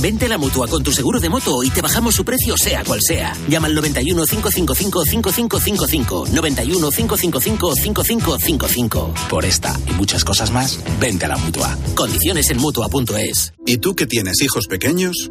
Vente a la mutua con tu seguro de moto y te bajamos su precio, sea cual sea. Llama al 91 555 5555. 91 555 5555. Por esta y muchas cosas más, vente a la mutua. Condiciones en mutua.es. ¿Y tú que tienes hijos pequeños?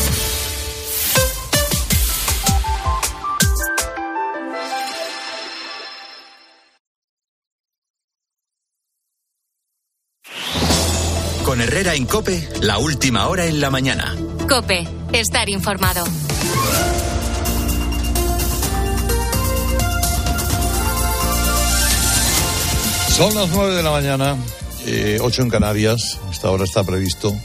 Herrera en Cope, la última hora en la mañana. Cope, estar informado. Son las 9 de la mañana, eh, 8 en Canarias. Hasta ahora está previsto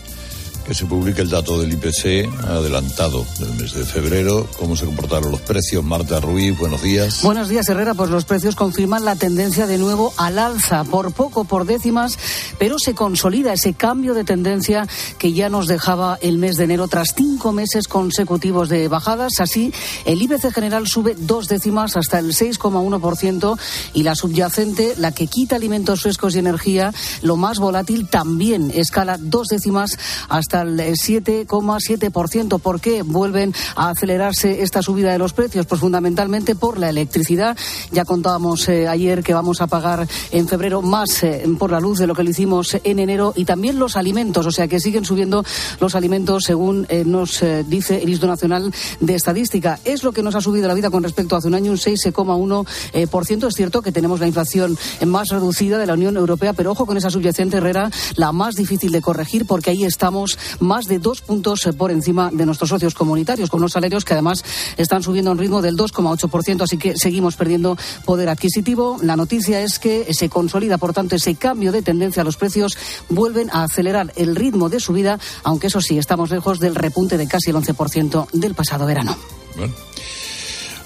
que se publique el dato del IPC adelantado del mes de febrero. ¿Cómo se comportaron los precios? Marta Ruiz, buenos días. Buenos días, Herrera. Pues los precios confirman la tendencia de nuevo al alza, por poco, por décimas, pero se consolida ese cambio de tendencia que ya nos dejaba el mes de enero tras cinco meses consecutivos de bajadas. Así, el IPC general sube dos décimas hasta el 6,1% y la subyacente, la que quita alimentos frescos y energía, lo más volátil, también escala dos décimas hasta el 7,7%. ¿Por qué vuelven a acelerarse esta subida de los precios? Pues fundamentalmente por la electricidad. Ya contábamos eh, ayer que vamos a pagar en febrero más eh, por la luz de lo que lo hicimos en enero y también los alimentos, o sea que siguen subiendo los alimentos según eh, nos dice el Instituto Nacional de Estadística. Es lo que nos ha subido la vida con respecto a hace un año, un 6,1%. eh, por ciento. Es cierto que tenemos la inflación más reducida de la Unión Europea, pero ojo con esa subyacente, Herrera, la más difícil de corregir porque ahí estamos más de dos puntos eh, por encima de nuestros socios comunitarios, con unos salarios que además están subiendo a un ritmo del 2,8%, así que seguimos perdiendo poder adquisitivo. La noticia es que se consolida, por tanto, ese cambio de tendencia. Los precios vuelven a acelerar el ritmo de subida, aunque eso sí, estamos lejos del repunte de casi el 11% del pasado verano. Bueno.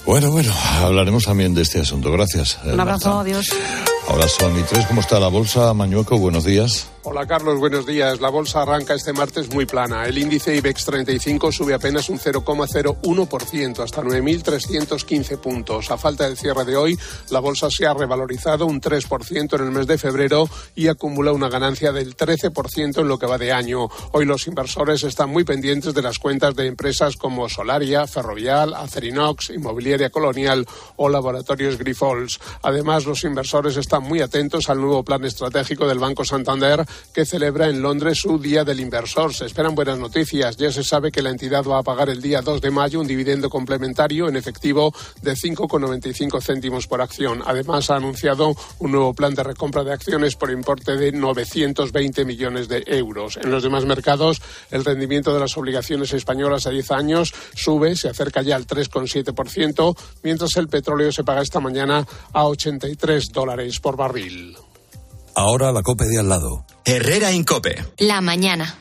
Bueno, bueno, hablaremos también de este asunto. Gracias. Un abrazo, Marta. adiós. Ahora son y tres. ¿Cómo está la bolsa, Mañueco? Buenos días. Hola Carlos, buenos días. La bolsa arranca este martes muy plana. El índice IBEX 35 sube apenas un 0,01% hasta 9.315 puntos. A falta del cierre de hoy, la bolsa se ha revalorizado un 3% en el mes de febrero y acumula una ganancia del 13% en lo que va de año. Hoy los inversores están muy pendientes de las cuentas de empresas como Solaria, Ferrovial, Acerinox, Inmobiliaria Colonial o Laboratorios Grifols. Además, los inversores están muy atentos al nuevo plan estratégico del Banco Santander que celebra en Londres su Día del Inversor. Se esperan buenas noticias. Ya se sabe que la entidad va a pagar el día 2 de mayo un dividendo complementario en efectivo de 5,95 céntimos por acción. Además, ha anunciado un nuevo plan de recompra de acciones por importe de 920 millones de euros. En los demás mercados, el rendimiento de las obligaciones españolas a 10 años sube, se acerca ya al 3,7%, mientras el petróleo se paga esta mañana a 83 dólares por barril. Ahora la Cope de al lado. Herrera en Cope. La mañana.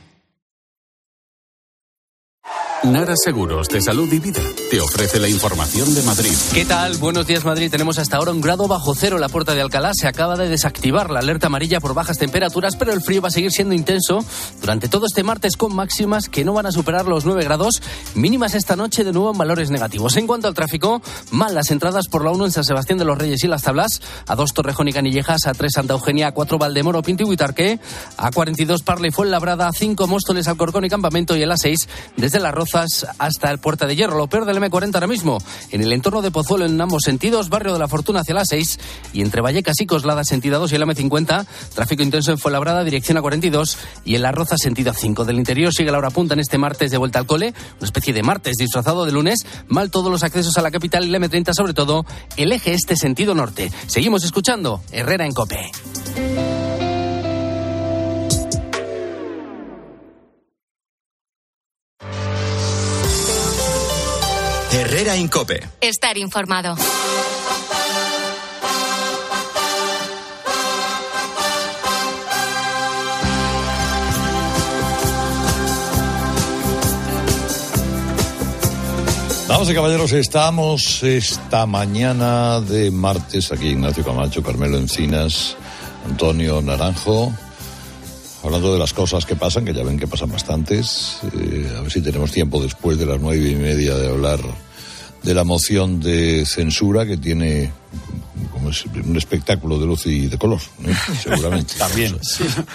Nara Seguros de Salud y Vida te ofrece la información de Madrid. ¿Qué tal? Buenos días, Madrid. Tenemos hasta ahora un grado bajo cero la puerta de Alcalá. Se acaba de desactivar la alerta amarilla por bajas temperaturas, pero el frío va a seguir siendo intenso durante todo este martes con máximas que no van a superar los 9 grados, mínimas esta noche de nuevo en valores negativos. En cuanto al tráfico, mal las entradas por la 1 en San Sebastián de los Reyes y Las Tablas, a 2 Torrejón y Canillejas, a 3 Santa Eugenia, a 4 Valdemoro, Pinto y Buitarque, a 42 Parla y Fuenlabrada, a 5 Móstoles, Alcorcón y Campamento y a las 6 desde Las Hasta el Puerta de Hierro. Lo peor del del M40 ahora mismo, en el entorno de Pozuelo en ambos sentidos, barrio de la Fortuna hacia la 6 y entre Vallecas y Coslada sentido 2 y el M50, tráfico intenso en Fuenlabrada dirección a 42 y en La Roza sentido 5. Del interior sigue la hora punta en este martes de vuelta al cole, una especie de martes disfrazado de lunes, mal todos los accesos a la capital y el M30 sobre todo, el eje este sentido norte. Seguimos escuchando Herrera en Cope. Herrera Incope. Estar informado. Vamos, caballeros, estamos esta mañana de martes aquí Ignacio Camacho, Carmelo Encinas, Antonio Naranjo, hablando de las cosas que pasan, que ya ven que pasan bastantes. Eh, a ver si tenemos tiempo después de las nueve y media de hablar de la moción de censura que tiene como es un espectáculo de luz y de color, ¿eh? seguramente. También.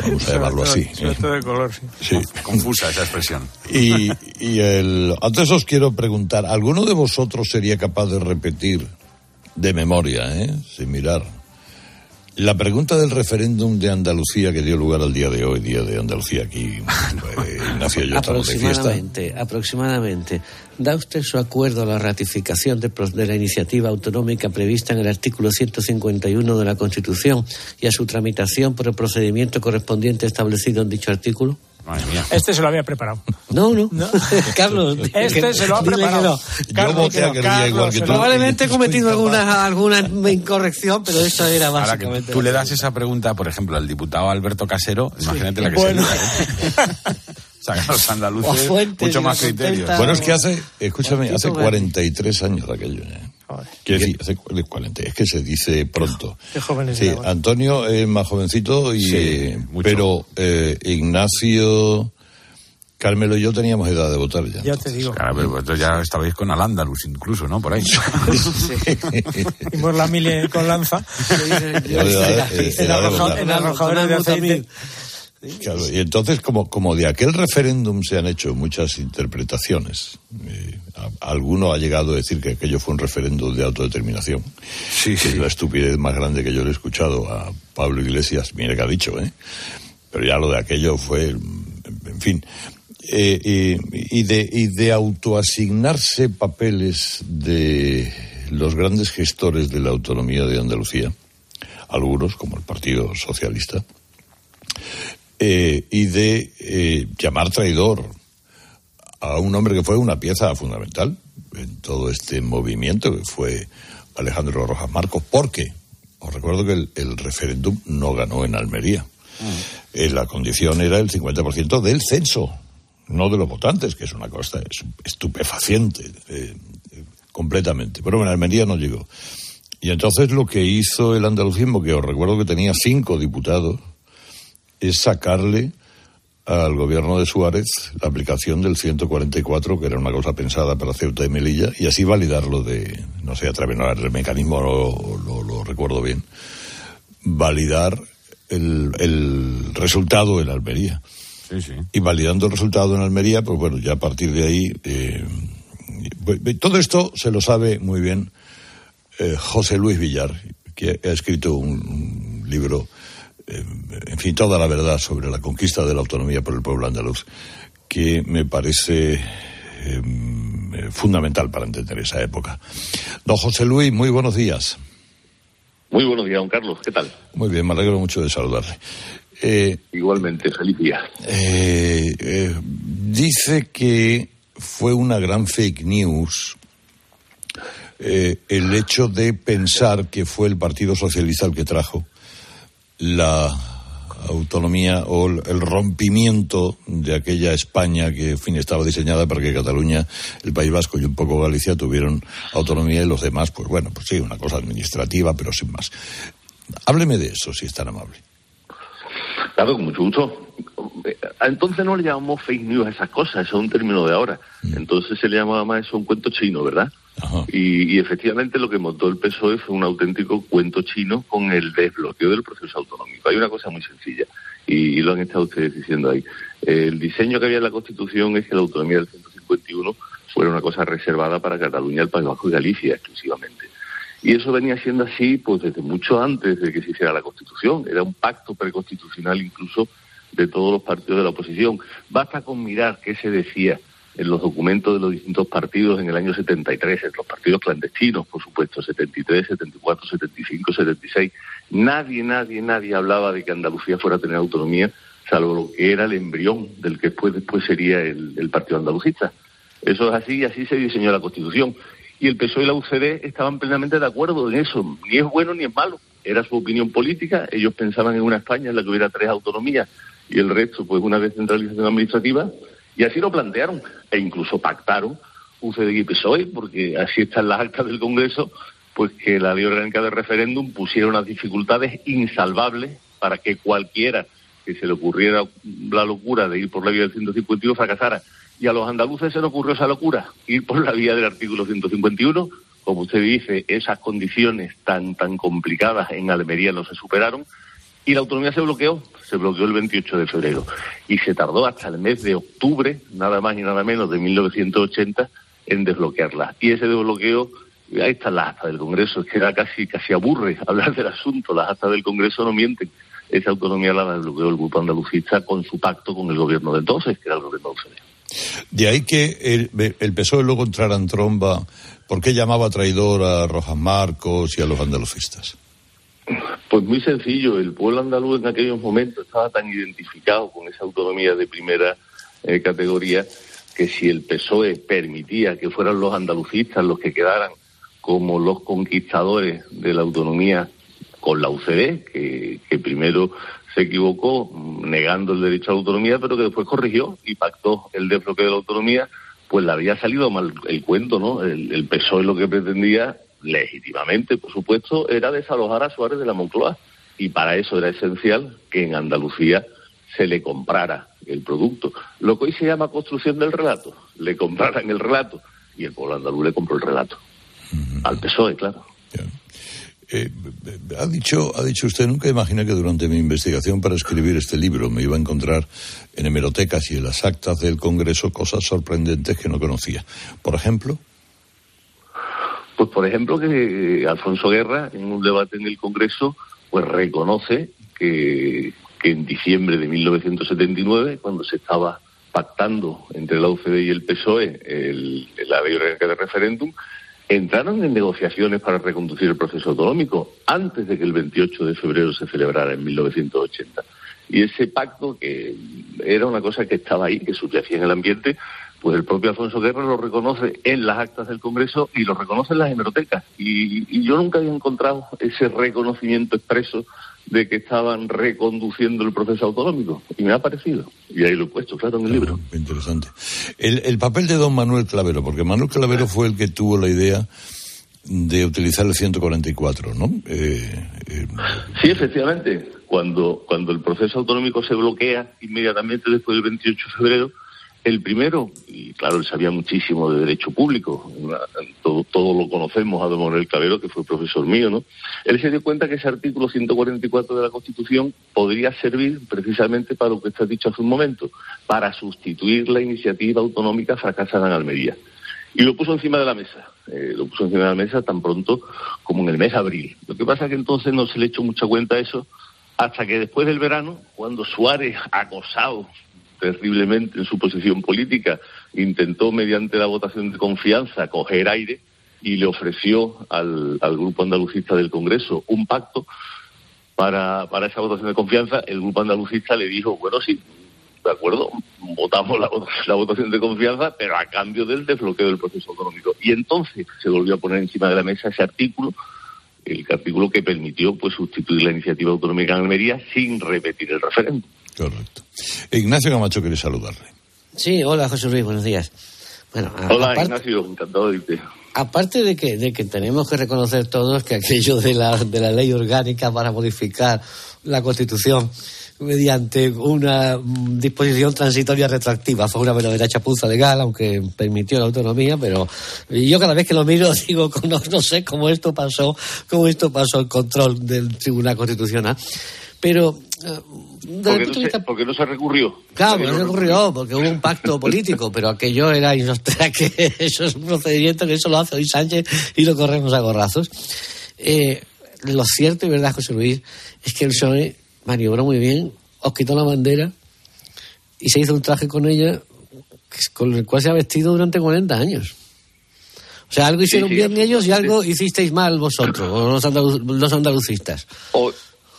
Vamos a llamarlo así. Sobre todo de color, sí. Sí. Confusa esa expresión. Y, y el, antes os quiero preguntar, ¿alguno de vosotros sería capaz de repetir de memoria, eh, sin mirar, la pregunta del referéndum de Andalucía que dio lugar al día de hoy, día de Andalucía aquí, eh, Ignacio y yo estamos de fiesta? Aproximadamente, aproximadamente. ¿Da usted su acuerdo a la ratificación de la iniciativa autonómica prevista en el artículo 151 de la Constitución y a su tramitación por el procedimiento correspondiente establecido en dicho artículo? Madre mía. Este se lo había preparado. No, no. Carlos, Este que- se lo ha preparado. no. Yo voté a que no diga igual que tú. Probablemente he cometido alguna, alguna incorrección, pero eso era Ahora que básicamente. tú le das esa pregunta, por ejemplo, al diputado Alberto Casero, imagínate la que Bueno. sería. ¿eh? O sea, los andaluces, Fuentes mucho más criterios. Bueno, es que hace, escúchame, hace verde. 43 años de aquello. ¿eh? Quiero decir, hace cu- 40, es que se dice pronto. Qué jóvenes Sí. Antonio es más jovencito, y, Sí, eh, mucho. pero eh, Ignacio, Carmelo y yo teníamos edad de votar ya. Ya te digo. Claro, pero vosotros ya estabais con Al-Ándalus incluso, ¿no? Por ahí. Hicimos la mili con lanza eh, en, en arrojadores de aceite. Claro, y entonces, como, como de aquel referéndum se han hecho muchas interpretaciones, eh, a- alguno ha llegado a decir que aquello fue un referéndum de autodeterminación. Sí, que es la estupidez más grande que yo le he escuchado a Pablo Iglesias, mire que ha dicho, ¿eh? Pero ya lo de aquello fue, en fin. Eh, y de, y de autoasignarse papeles de los grandes gestores de la autonomía de Andalucía, algunos, como el Partido Socialista, eh, y de eh, llamar traidor a un hombre que fue una pieza fundamental en todo este movimiento, que fue Alejandro Rojas Marcos, porque os recuerdo que el, el referéndum no ganó en Almería. Eh, la condición era el 50% del censo, no de los votantes, que es una cosa es- estupefaciente, eh, completamente. Pero en Almería no llegó. Y entonces lo que hizo el andalucismo, que os recuerdo que tenía cinco diputados, es sacarle al gobierno de Suárez la aplicación del 144, que era una cosa pensada para Ceuta y Melilla, y así validarlo de, no sé, a través no, el mecanismo lo, lo- lo recuerdo bien, validar el, el resultado en Almería. Sí, sí. Y validando el resultado en Almería, pues bueno, ya a partir de ahí. eh, pues, todo esto se lo sabe muy bien eh, José Luis Villar, que ha escrito un, un libro, eh, en fin, toda la verdad sobre la conquista de la autonomía por el pueblo andaluz, que me parece eh, fundamental para entender esa época. Don José Luis, muy buenos días. Muy buenos días, don Carlos. ¿Qué tal? Muy bien, me alegro mucho de saludarle. Eh, Igualmente, feliz día. eh, eh, dice que fue una gran fake news eh, el hecho de pensar que fue el Partido Socialista el que trajo la autonomía o el rompimiento de aquella España que, en fin, estaba diseñada para que Cataluña, el País Vasco y un poco Galicia tuvieran autonomía y los demás, pues bueno, pues sí, una cosa administrativa, pero sin más. Hábleme de eso, si es tan amable. Claro, con mucho gusto. Eh, Entonces no le llamamos fake news a esas cosas, eso es un término de ahora. Entonces se le llamaba más eso un cuento chino, ¿verdad? Y, efectivamente lo que montó el PSOE fue un auténtico cuento chino con el desbloqueo del proceso autonómico. Hay una cosa muy sencilla, y, lo han estado ustedes diciendo ahí. El diseño que había en la Constitución es que la autonomía del 151 fuera una cosa reservada para Cataluña, el País Vasco y Galicia exclusivamente. Y eso venía siendo así pues desde mucho antes de que se hiciera la Constitución. Era un pacto preconstitucional incluso de todos los partidos de la oposición. Basta con mirar qué se decía en los documentos de los distintos partidos en el año 73, en los partidos clandestinos, por supuesto, 73, 74, 75, 76. Nadie, nadie, nadie hablaba de que Andalucía fuera a tener autonomía, salvo lo que era el embrión del que después, después sería el, el Partido Andalucista. Eso es así y así se diseñó la Constitución. Y el PSOE y la UCD estaban plenamente de acuerdo en eso. Ni es bueno ni es malo. Era su opinión política. Ellos pensaban en una España en la que hubiera tres autonomías y el resto, pues, una descentralización administrativa y así lo plantearon e incluso pactaron UCD y PSOE, porque así están las actas del Congreso, pues que la ley orgánica de referéndum pusiera unas dificultades insalvables para que cualquiera que se le ocurriera la locura de ir por la vía del 151 fracasara. Y a los andaluces se le ocurrió esa locura, ir por la vía del artículo 151. Como usted dice, esas condiciones tan, tan complicadas en Almería no se superaron y la autonomía se bloqueó, se bloqueó el 28 de febrero y se tardó hasta el mes de octubre, nada más y nada menos de 1980, en desbloquearla. Y ese desbloqueo, ahí están las actas del Congreso, es que era casi, casi aburre hablar del asunto, las actas del Congreso no mienten. Esa autonomía la desbloqueó el grupo andalucista con su pacto con el gobierno de entonces, que era el gobierno de UCD. De ahí que el, el PSOE luego entrara en tromba, ¿por qué llamaba traidor a Rojas Marcos y a los andalucistas? Pues muy sencillo, el pueblo andaluz en aquellos momentos estaba tan identificado con esa autonomía de primera eh, categoría que si el PSOE permitía que fueran los andalucistas los que quedaran como los conquistadores de la autonomía con la UCD, que, primero se equivocó negando el derecho a la autonomía, pero que después corrigió y pactó el desbloqueo de la autonomía, pues le había salido mal el cuento, ¿no? El, el PSOE lo que pretendía legítimamente, por supuesto, era desalojar a Suárez de la Moncloa. Y para eso era esencial que en Andalucía se le comprara el producto. Lo que hoy se llama construcción del relato. Le compraran el relato y el pueblo andaluz le compró el relato. Al PSOE, claro. Eh, ha dicho, ha dicho usted, nunca imaginé que durante mi investigación para escribir este libro me iba a encontrar en hemerotecas y en las actas del Congreso cosas sorprendentes que no conocía. Por ejemplo. Pues por ejemplo que Alfonso Guerra en un debate en el Congreso pues reconoce que, que en diciembre de 1979 cuando se estaba pactando entre la UCD y el PSOE la ley orgánica de referéndum entraron en negociaciones para reconducir el proceso autonómico antes de que el 28 de febrero se celebrara en 1980. Y ese pacto, que era una cosa que estaba ahí, que subyacía en el ambiente, pues el propio Alfonso Guerra lo reconoce en las actas del Congreso y lo reconoce en las hemerotecas. Y, y, yo nunca había encontrado ese reconocimiento expreso de que estaban reconduciendo el proceso autonómico. Y me ha parecido. Y ahí lo he puesto, claro, en el libro. Interesante. El, el papel de don Manuel Clavero, porque Manuel Clavero fue el que tuvo la idea de utilizar el 144, ¿no? Eh, eh... Sí, efectivamente. Cuando, cuando el proceso autonómico se bloquea inmediatamente después del 28 de febrero, el primero, y claro, él sabía muchísimo de derecho público, todo, todo lo conocemos a don Manuel Cabero, que fue profesor mío, ¿no? Él se dio cuenta que ese artículo 144 de la Constitución podría servir precisamente para lo que ha dicho hace un momento, para sustituir la iniciativa autonómica fracasada en Almería. Y lo puso encima de la mesa, eh, lo puso encima de la mesa tan pronto como en el mes de abril. Lo que pasa es que entonces no se le echó mucha cuenta a eso hasta que después del verano, cuando Suárez, acosado terriblemente en su posición política, intentó mediante la votación de confianza coger aire y le ofreció al, grupo andalucista del Congreso un pacto para, para esa votación de confianza. El grupo andalucista le dijo, bueno, sí, de acuerdo, votamos la, la, votación de confianza, pero a cambio del desbloqueo del proceso económico. Y entonces se volvió a poner encima de la mesa ese artículo, el artículo que permitió pues sustituir la iniciativa autonómica en Almería sin repetir el referéndum. Correcto. Ignacio Camacho quiere saludarle. Sí, hola José Luis, buenos días. Bueno, hola aparte, Ignacio, encantado de irte. Aparte de que, de que tenemos que reconocer todos que aquello de la, de la ley orgánica para modificar la Constitución mediante una disposición transitoria retroactiva. Fue una verdadera chapuza legal, aunque permitió la autonomía, pero yo cada vez que lo miro digo, no, no sé cómo esto pasó, cómo esto pasó el control del Tribunal Constitucional. Pero desde el Porque no, se, porque no se recurrió. Claro, Nadie no lo ocurrió porque hubo un pacto político, pero aquello era inostera que eso es un procedimiento que eso lo hace hoy Sánchez y lo corremos a gorrazos. Eh, lo cierto y verdad, José Luis, es que el PSOE maniobró muy bien, os quitó la bandera y se hizo un traje con ella con el cual se ha vestido durante 40 años. O sea, algo hicieron sí, bien ellos y algo hicisteis mal vosotros, los, andalu- los andalucistas.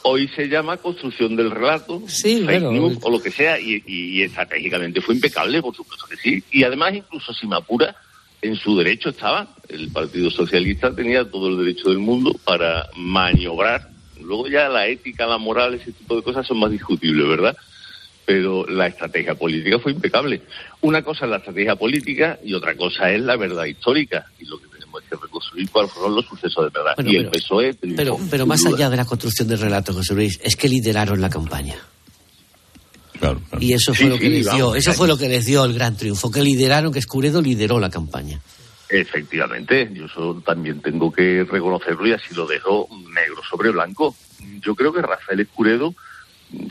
Hoy se llama construcción del relato, Sí, fake news o lo que sea, y, y- y estratégicamente fue impecable, por supuesto que sí. Y además, incluso si me apura, en su derecho estaba. El Partido Socialista tenía todo el derecho del mundo para maniobrar. Luego ya la ética, la moral, ese tipo de cosas son más discutibles, ¿verdad? Pero la estrategia política fue impecable. Una cosa es la estrategia política y otra cosa es la verdad histórica. Y lo que que reconstruir cuáles fueron los sucesos de verdad. Bueno, y el pero- PSOE triunfó, Pero, más duda. allá de la construcción del relato, José Luis, es que lideraron la campaña. Y eso fue Sí, lo que sí, les dio, vamos, eso fue lo que les dio el gran triunfo, que lideraron, que Escuredo lideró la campaña. Efectivamente, yo eso también tengo que reconocerlo y así lo dejo negro sobre blanco. Yo creo que Rafael Escuredo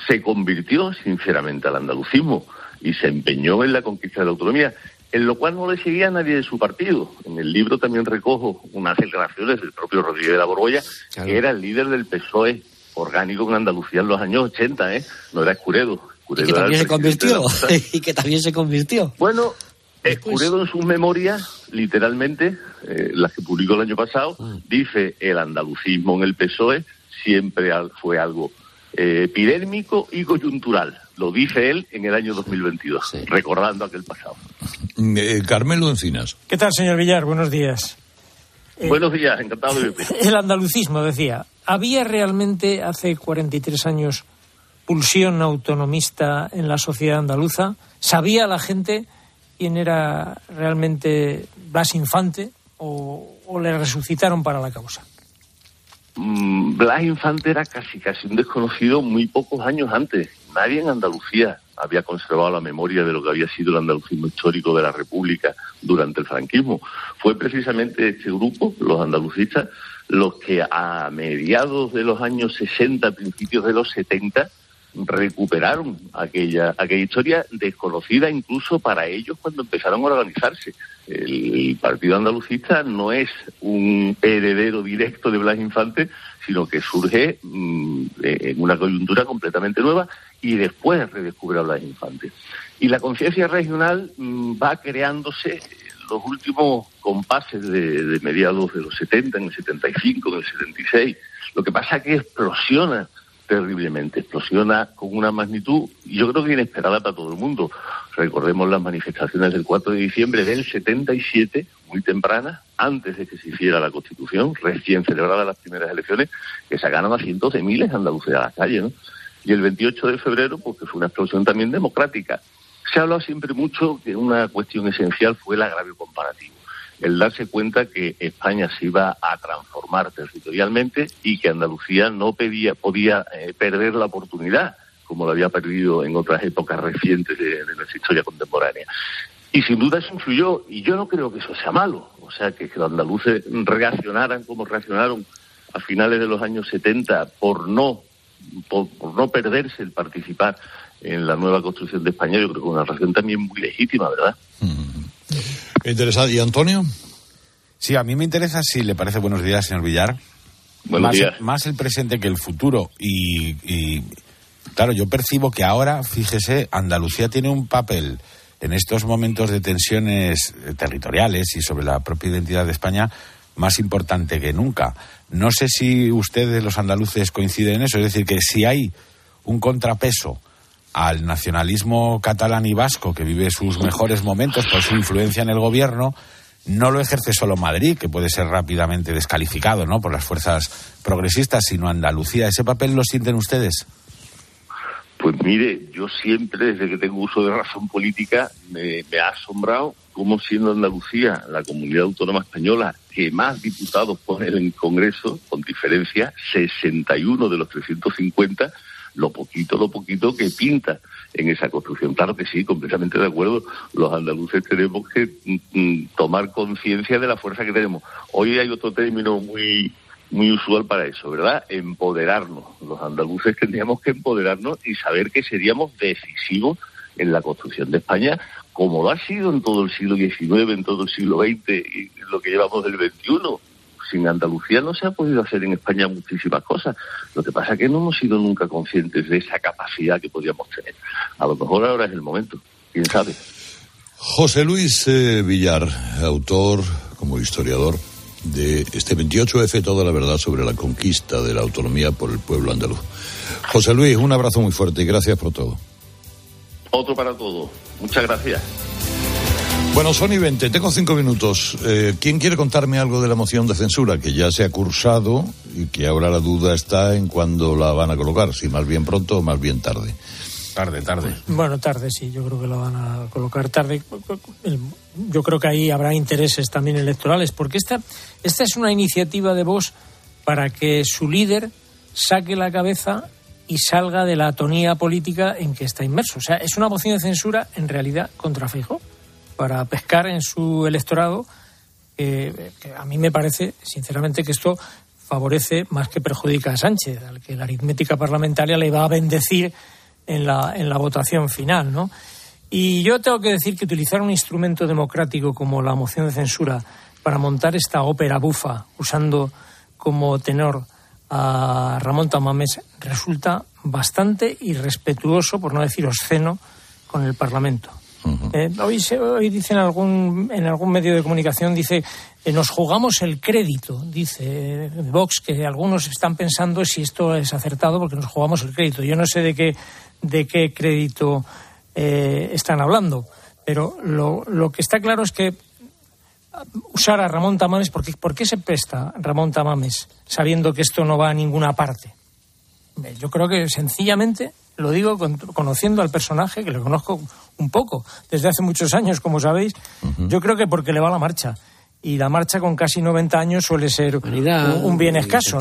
se convirtió sinceramente al andalucismo y se empeñó en la conquista de la autonomía, en lo cual no le seguía a nadie de su partido. En el libro también recojo unas declaraciones del propio Rodríguez de la Borgoya, que era el líder del PSOE orgánico en Andalucía en los años 80, ¿eh? No era Escuredo. Y que también se convirtió, y que también se convirtió. Bueno, Escuredo en sus memorias, literalmente, eh, las que publicó el año pasado, Mm. dice el andalucismo en el PSOE siempre fue algo eh, epidérmico y coyuntural. Lo dice él en el año 2022, recordando aquel pasado. Eh, Carmelo Encinas. ¿Qué tal, señor Villar? Buenos días. Eh, Buenos días, encantado de verte. El andalucismo, decía. ¿Había realmente hace 43 años pulsión autonomista en la sociedad andaluza? ¿Sabía la gente quién era realmente Blas Infante o, o le resucitaron para la causa? Mm, Blas Infante era casi casi un desconocido muy pocos años antes. Nadie en Andalucía había conservado la memoria de lo que había sido el andalucismo histórico de la República durante el franquismo. Fue precisamente este grupo, los andalucistas, los que a mediados de los años 60, principios de los 70, recuperaron aquella, aquella historia desconocida incluso para ellos cuando empezaron a organizarse. El Partido Andalucista no es un heredero directo de Blas Infante, sino que surge mm, en una coyuntura completamente nueva y después redescubre a Blas Infante. Y la conciencia regional mm, va creándose los últimos compases de, de mediados de los 70, en el 75, en el 76. Lo que pasa es que explosiona terriblemente, explosiona con una magnitud, yo creo que inesperada para todo el mundo. Recordemos las manifestaciones del 4 de diciembre del 77, muy tempranas, antes de que se hiciera la Constitución, recién celebradas las primeras elecciones, que sacaron a cientos de miles de andaluces a la calle. Y el 28 de febrero, pues que fue una explosión también democrática. Se ha siempre mucho que una cuestión esencial fue el agravio comparativo el darse cuenta que España se iba a transformar territorialmente y que Andalucía no pedía, podía eh, perder la oportunidad, como lo había perdido en otras épocas recientes de nuestra historia contemporánea. Y sin duda eso influyó, y yo no creo que eso sea malo, o sea, que, que los andaluces reaccionaran como reaccionaron a finales de los años 70 por no, por, por no perderse el participar en la nueva construcción de España, yo creo que es una reacción también muy legítima, ¿verdad? Interesante. ¿Y Antonio? Sí, a mí me interesa, si le parece buenos días, señor Villar. Buenos más, días. más el presente que el futuro. Y, y, claro, yo percibo que ahora, fíjese, Andalucía tiene un papel en estos momentos de tensiones eh, territoriales y sobre la propia identidad de España más importante que nunca. No sé si ustedes, los andaluces, coinciden en eso. Es decir, que si hay un contrapeso al nacionalismo catalán y vasco que vive sus mejores momentos por su influencia en el gobierno, no lo ejerce solo Madrid, que puede ser rápidamente descalificado ¿no? por las fuerzas progresistas, sino Andalucía. ¿Ese papel lo sienten ustedes? Pues mire, yo siempre, desde que tengo uso de razón política, me, ha asombrado cómo siendo Andalucía la comunidad autónoma española que más diputados pone en el Congreso, con diferencia, 61 de los 350, lo poquito, lo poquito que pinta en esa construcción. Claro que sí, completamente de acuerdo. Los andaluces tenemos que mm, mm, tomar conciencia de la fuerza que tenemos. Hoy hay otro término muy muy usual para eso, ¿verdad? Empoderarnos. Los andaluces tendríamos que empoderarnos y saber que seríamos decisivos en la construcción de España, como lo ha sido en todo el siglo XIX, en todo el siglo XX y lo que llevamos del XXI. Sin Andalucía no se ha podido hacer en España muchísimas cosas. Lo que pasa es que no hemos sido nunca conscientes de esa capacidad que podíamos tener. A lo mejor ahora es el momento, quién sabe. José Luis eh, Villar, autor como historiador de este 28F, toda la verdad sobre la conquista de la autonomía por el pueblo andaluz. José Luis, un abrazo muy fuerte y gracias por todo. Otro para todos. Muchas gracias. Bueno, Sony 20, tengo cinco minutos. Eh, ¿Quién quiere contarme algo de la moción de censura que ya se ha cursado y que ahora la duda está en cuándo la van a colocar? Si más bien pronto o más bien tarde. Tarde, tarde. Bueno, tarde, sí, yo creo que lo van a colocar tarde. Yo creo que ahí habrá intereses también electorales, porque esta, esta es una iniciativa de Vox para que su líder saque la cabeza y salga de la atonía política en que está inmerso. O sea, es una moción de censura en realidad contra Fijo para pescar en su electorado, que a mí me parece, sinceramente, que esto favorece más que perjudica a Sánchez, al que la aritmética parlamentaria le va a bendecir en la, en la votación final, ¿no? Y yo tengo que decir que utilizar un instrumento democrático como la moción de censura para montar esta ópera bufa usando como tenor a Ramón Tamames resulta bastante irrespetuoso, por no decir obsceno, con el Parlamento. Eh, hoy, se, hoy dice en algún, en algún medio de comunicación, dice, eh, nos jugamos el crédito, dice Vox, que algunos están pensando si esto es acertado porque nos jugamos el crédito. Yo no sé de qué, de qué crédito eh, están hablando, pero lo, lo que está claro es que usar a Ramón Tamames, porque, ¿por qué se presta Ramón Tamames sabiendo que esto no va a ninguna parte? Yo creo que sencillamente lo digo conociendo al personaje, que lo conozco un poco desde hace muchos años, como sabéis. Yo creo que porque le va la marcha. Y la marcha con casi 90 años suele ser un, bien escaso.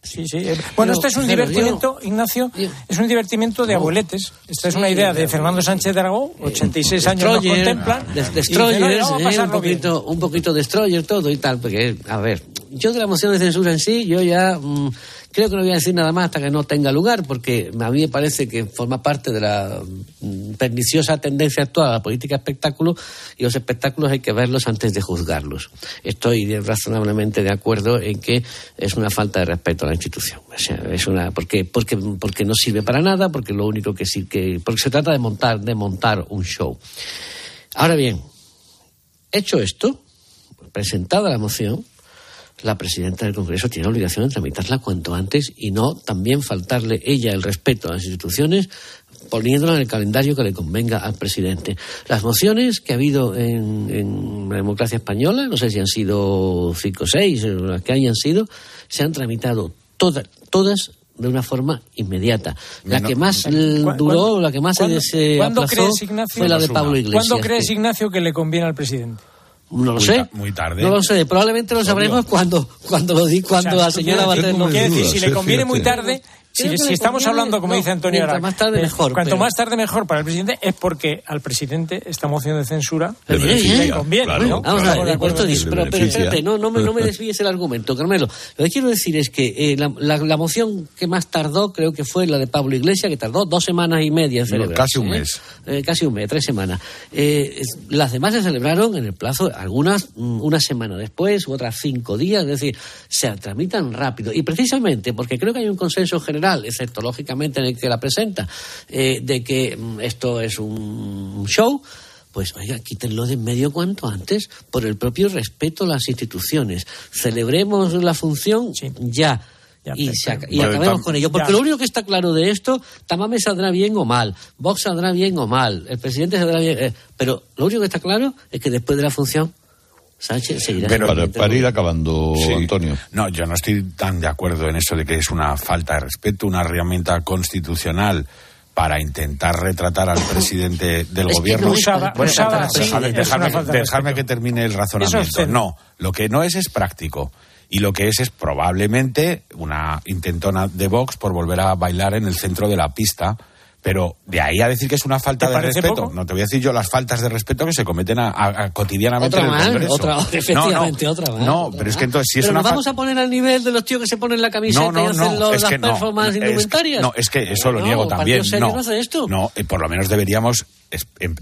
Sí, sí. Bueno, esto es un divertimento, Ignacio, es un divertimento de abueletes. Esta es una idea de Fernando Sánchez de Aragón, 86 años nos contemplan. destroyer, un, poquito, un poquito destroyer todo y tal, porque, a ver, yo de la moción de censura en sí, yo ya... Mm, Creo que no voy a decir nada más hasta que no tenga lugar, porque a mí me parece que forma parte de la mm, perniciosa tendencia actual a la política espectáculo y los espectáculos hay que verlos antes de juzgarlos. Estoy razonablemente de acuerdo en que es una falta de respeto a la institución. es una porque porque porque no sirve para nada, porque lo único que sí que porque se trata de montar de montar un show. Ahora bien, hecho esto, presentada la moción, la presidenta del Congreso tiene la obligación de tramitarla cuanto antes y no también faltarle ella el respeto a las instituciones poniéndola en el calendario que le convenga al presidente. Las mociones que ha habido en, la democracia española, no sé si han sido cinco o seis, las que hayan sido, se han tramitado todas, todas de una forma inmediata. La que más duró, la que más se, aplazó fue la de Pablo Iglesias. ¿Cuándo crees, Ignacio, que le conviene al presidente? No lo sé. Muy tarde. No lo sé. Probablemente lo sabremos cuando, cuando lo di, cuando la señora va a tener decir, si le conviene muy tarde, si, estamos hablando, como dice Antonio Cuanto más tarde mejor. Cuanto más tarde mejor para el presidente es porque al presidente esta moción de censura le, conviene. ¿no? Vamos a ver, de acuerdo, pero, pero, espérate, no, no, me, no me desvíes el argumento, Carmelo. Lo que quiero decir es que eh, la, la, moción que más tardó creo que fue la de Pablo Iglesias, que tardó dos semanas y media en celebrar. Casi un mes. Eh, casi un mes, tres semanas. Eh, las demás se celebraron en el plazo, algunas mm, una semana después, otras cinco días, es decir, se tramitan rápido. Y precisamente porque creo que hay un consenso general excepto lógicamente en el que la presenta, eh, de que mm, esto es un show, pues oiga, quítenlo de en medio cuanto antes, por el propio respeto a las instituciones. Celebremos la función ya. y, acabemos con ello. Porque lo único que está claro de esto, Tamame saldrá bien o mal, Vox saldrá bien o mal, el presidente saldrá bien. Eh, pero lo único que está claro es que después de la función Sánchez seguirá. para, ir acabando, Antonio. No, yo no estoy tan de acuerdo en eso de que es una falta de respeto, una herramienta constitucional para intentar retratar al presidente del gobierno. dejarme, que termine el razonamiento. No, lo que no es es práctico. Y lo que es es probablemente una intentona de Vox por volver a bailar en el centro de la pista Pero de ahí a decir que es una falta ¿Te de respeto, poco? no te voy a decir yo las faltas de respeto que se cometen a- a- a cotidianamente Otra en el más, Congreso. otra, No, efectivamente, no, otra más. No, otra pero es que entonces si es Pero una nos vamos a poner al nivel de los tíos que se ponen la camiseta No, no, y hacen no, los- es las que no, performances es que- indumentarias. no, es que eso lo No, niego también. No, no hace esto. no, eh, por lo menos deberíamos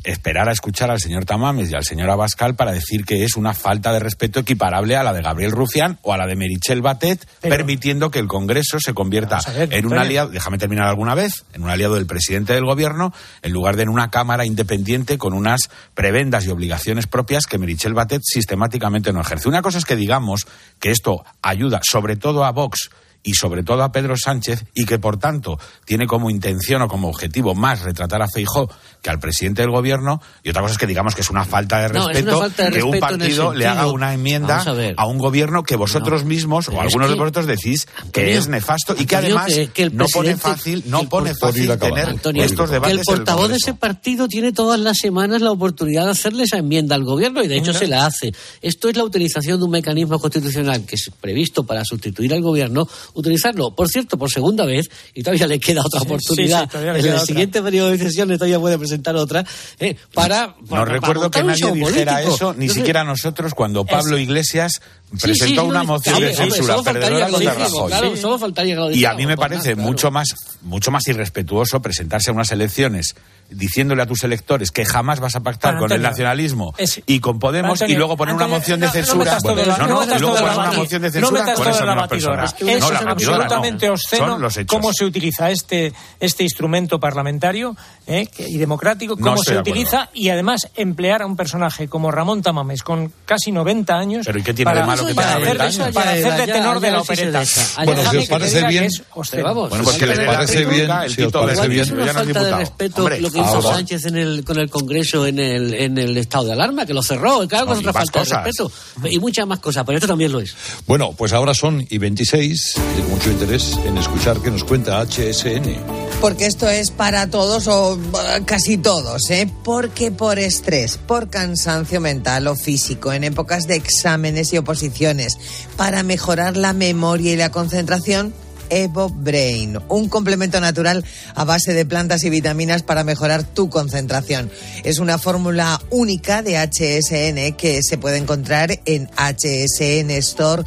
esperar a escuchar al señor Tamames y al señor Abascal para decir que es una falta de respeto equiparable a la de Gabriel Rufián o a la de Merichel Batet, Pero- permitiendo que el Congreso se convierta ver, en un aliado, déjame terminar alguna vez, en un aliado del presidente del gobierno, en lugar de en una Cámara independiente con unas prebendas y obligaciones propias que Merichel Batet sistemáticamente no ejerce. Una cosa es que digamos que esto ayuda sobre todo a Vox y sobre todo a Pedro Sánchez y que por tanto tiene como intención o como objetivo más retratar a Feijó que al presidente del gobierno y otra cosa es que digamos que es una falta de No, respeto falta de que un respeto partido le haga una enmienda a un gobierno que vosotros mismos o algunos de vosotros decís que Antonio, es nefasto y que además que- que el no pone fácil no pone fácil tener Antonio, estos que debates el en portavoz de ese partido tiene todas las semanas la oportunidad de hacerle esa enmienda al gobierno y de hecho se la hace. Esto es la utilización de un mecanismo constitucional que es previsto para sustituir al gobierno, utilizarlo, por cierto, por segunda vez, y todavía le queda otra oportunidad. sí, sí, en el otra. siguiente periodo de sesiones todavía puede presentar otra, eh, para, No para- recuerdo que nadie dijera político. eso, ni Entonces, siquiera nosotros, cuando Pablo Es- Iglesias presentó sí, una no, moción hombre, de censura perdedora contra Rajoy. claro, solo faltaría que lo Y a mí me parece claro. mucho más mucho más irrespetuoso presentarse a unas elecciones diciéndole a tus electores que jamás vas a pactar Bueno, con el Antonio, nacionalismo es- y con Podemos Antonio, y luego poner una Antonio, moción de no- no censura. no, no no, y luego poner una moción de No censura metas con esas mismas personas. Es No, batidora no. absolutamente obsceno cómo se utiliza este, este instrumento parlamentario eh, y democrático, No cómo se utiliza y además emplear a un personaje como Ramón Tamames con casi 90 años Pero ¿y qué tiene de para, malo que para hacer, 90 años? para hacer de tenor de la opereta. Bueno, si os que parece que bien- Bueno, pues que le os dé la parece bien, el si os Tito parece bien. Es una ya no es falta de respeto lo que hizo Sánchez con el Congreso en el, estado de alarma, que lo cerró. Claro que es y otra falta de respeto. Y muchas más cosas, pero esto también lo es. Bueno, pues ahora son y 26 y con mucho interés en escuchar qué nos cuenta HSN. Porque esto es para todos o eh, casi todos, ¿eh? Porque por estrés, por cansancio mental o físico, en épocas de exámenes y oposiciones, para mejorar la memoria y la concentración, Evo Brain, un complemento natural a base de plantas y vitaminas para mejorar tu concentración. Es una fórmula única de HSN que se puede encontrar en hsnstore.com.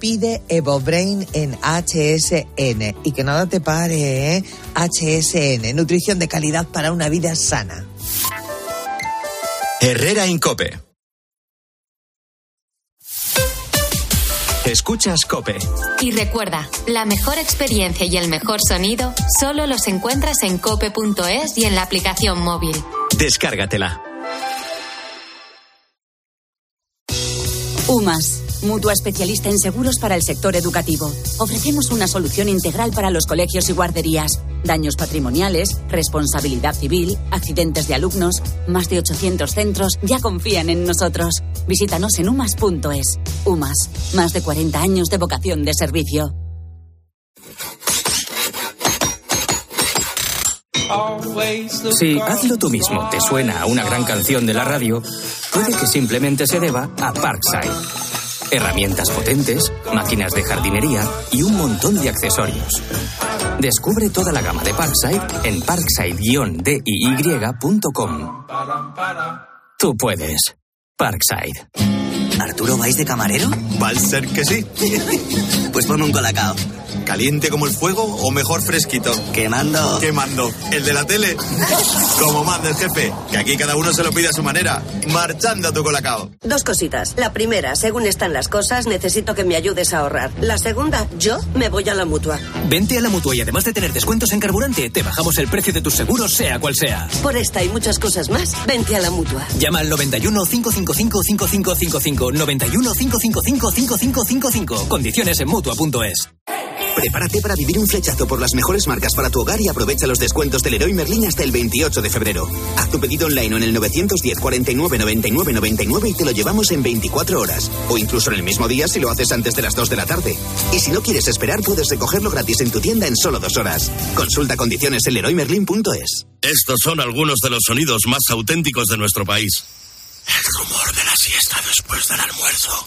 Pide Evo Brain en HSN y que nada te pare, ¿eh? HSN, nutrición de calidad para una vida sana. Herrera Incope. Escuchas Cope. Y recuerda, la mejor experiencia y el mejor sonido solo los encuentras en cope.es y en la aplicación móvil. Descárgatela. UMAS, mutua especialista en seguros para el sector educativo. Ofrecemos una solución integral para los colegios y guarderías. Daños patrimoniales, responsabilidad civil, accidentes de alumnos. Más de 800 centros ya confían en nosotros. Visítanos en umas.es. UMAS, más de 40 años de vocación de servicio. Si hazlo tú mismo te suena a una gran canción de la radio, puede que simplemente se deba a Parkside. Herramientas potentes, máquinas de jardinería y un montón de accesorios. Descubre toda la gama de Parkside en parkside-diy.com. Tú puedes. Parkside. ¿Arturo vais de camarero? Va a ser que sí. Pues ponme un colacao. ¿Caliente como el fuego o mejor fresquito? Quemando. Quemando. ¿El de la tele? Como manda el jefe, que aquí cada uno se lo pide a su manera. Marchando a tu colacao. Dos cositas. La primera, según están las cosas, necesito que me ayudes a ahorrar. La segunda, yo me voy a la mutua. Vente a la mutua y además de tener descuentos en carburante, te bajamos el precio de tus seguros, sea cual sea. Por esta y muchas cosas más, vente a la mutua. Llama al 91 555 5555 91 555 5555. Condiciones en mutua.es. Prepárate para vivir un flechazo por las mejores marcas para tu hogar y aprovecha los descuentos del Leroy Merlin hasta el 28 de febrero. Haz tu pedido online o en el 910 49 99 99 y te lo llevamos en 24 horas. O incluso en el mismo día si lo haces antes de las 2 de la tarde. Y si no quieres esperar, puedes recogerlo gratis en tu tienda en solo dos horas. Consulta condiciones en leroymerlin.es. Estos son algunos de los sonidos más auténticos de nuestro país. El rumor de la siesta después del almuerzo.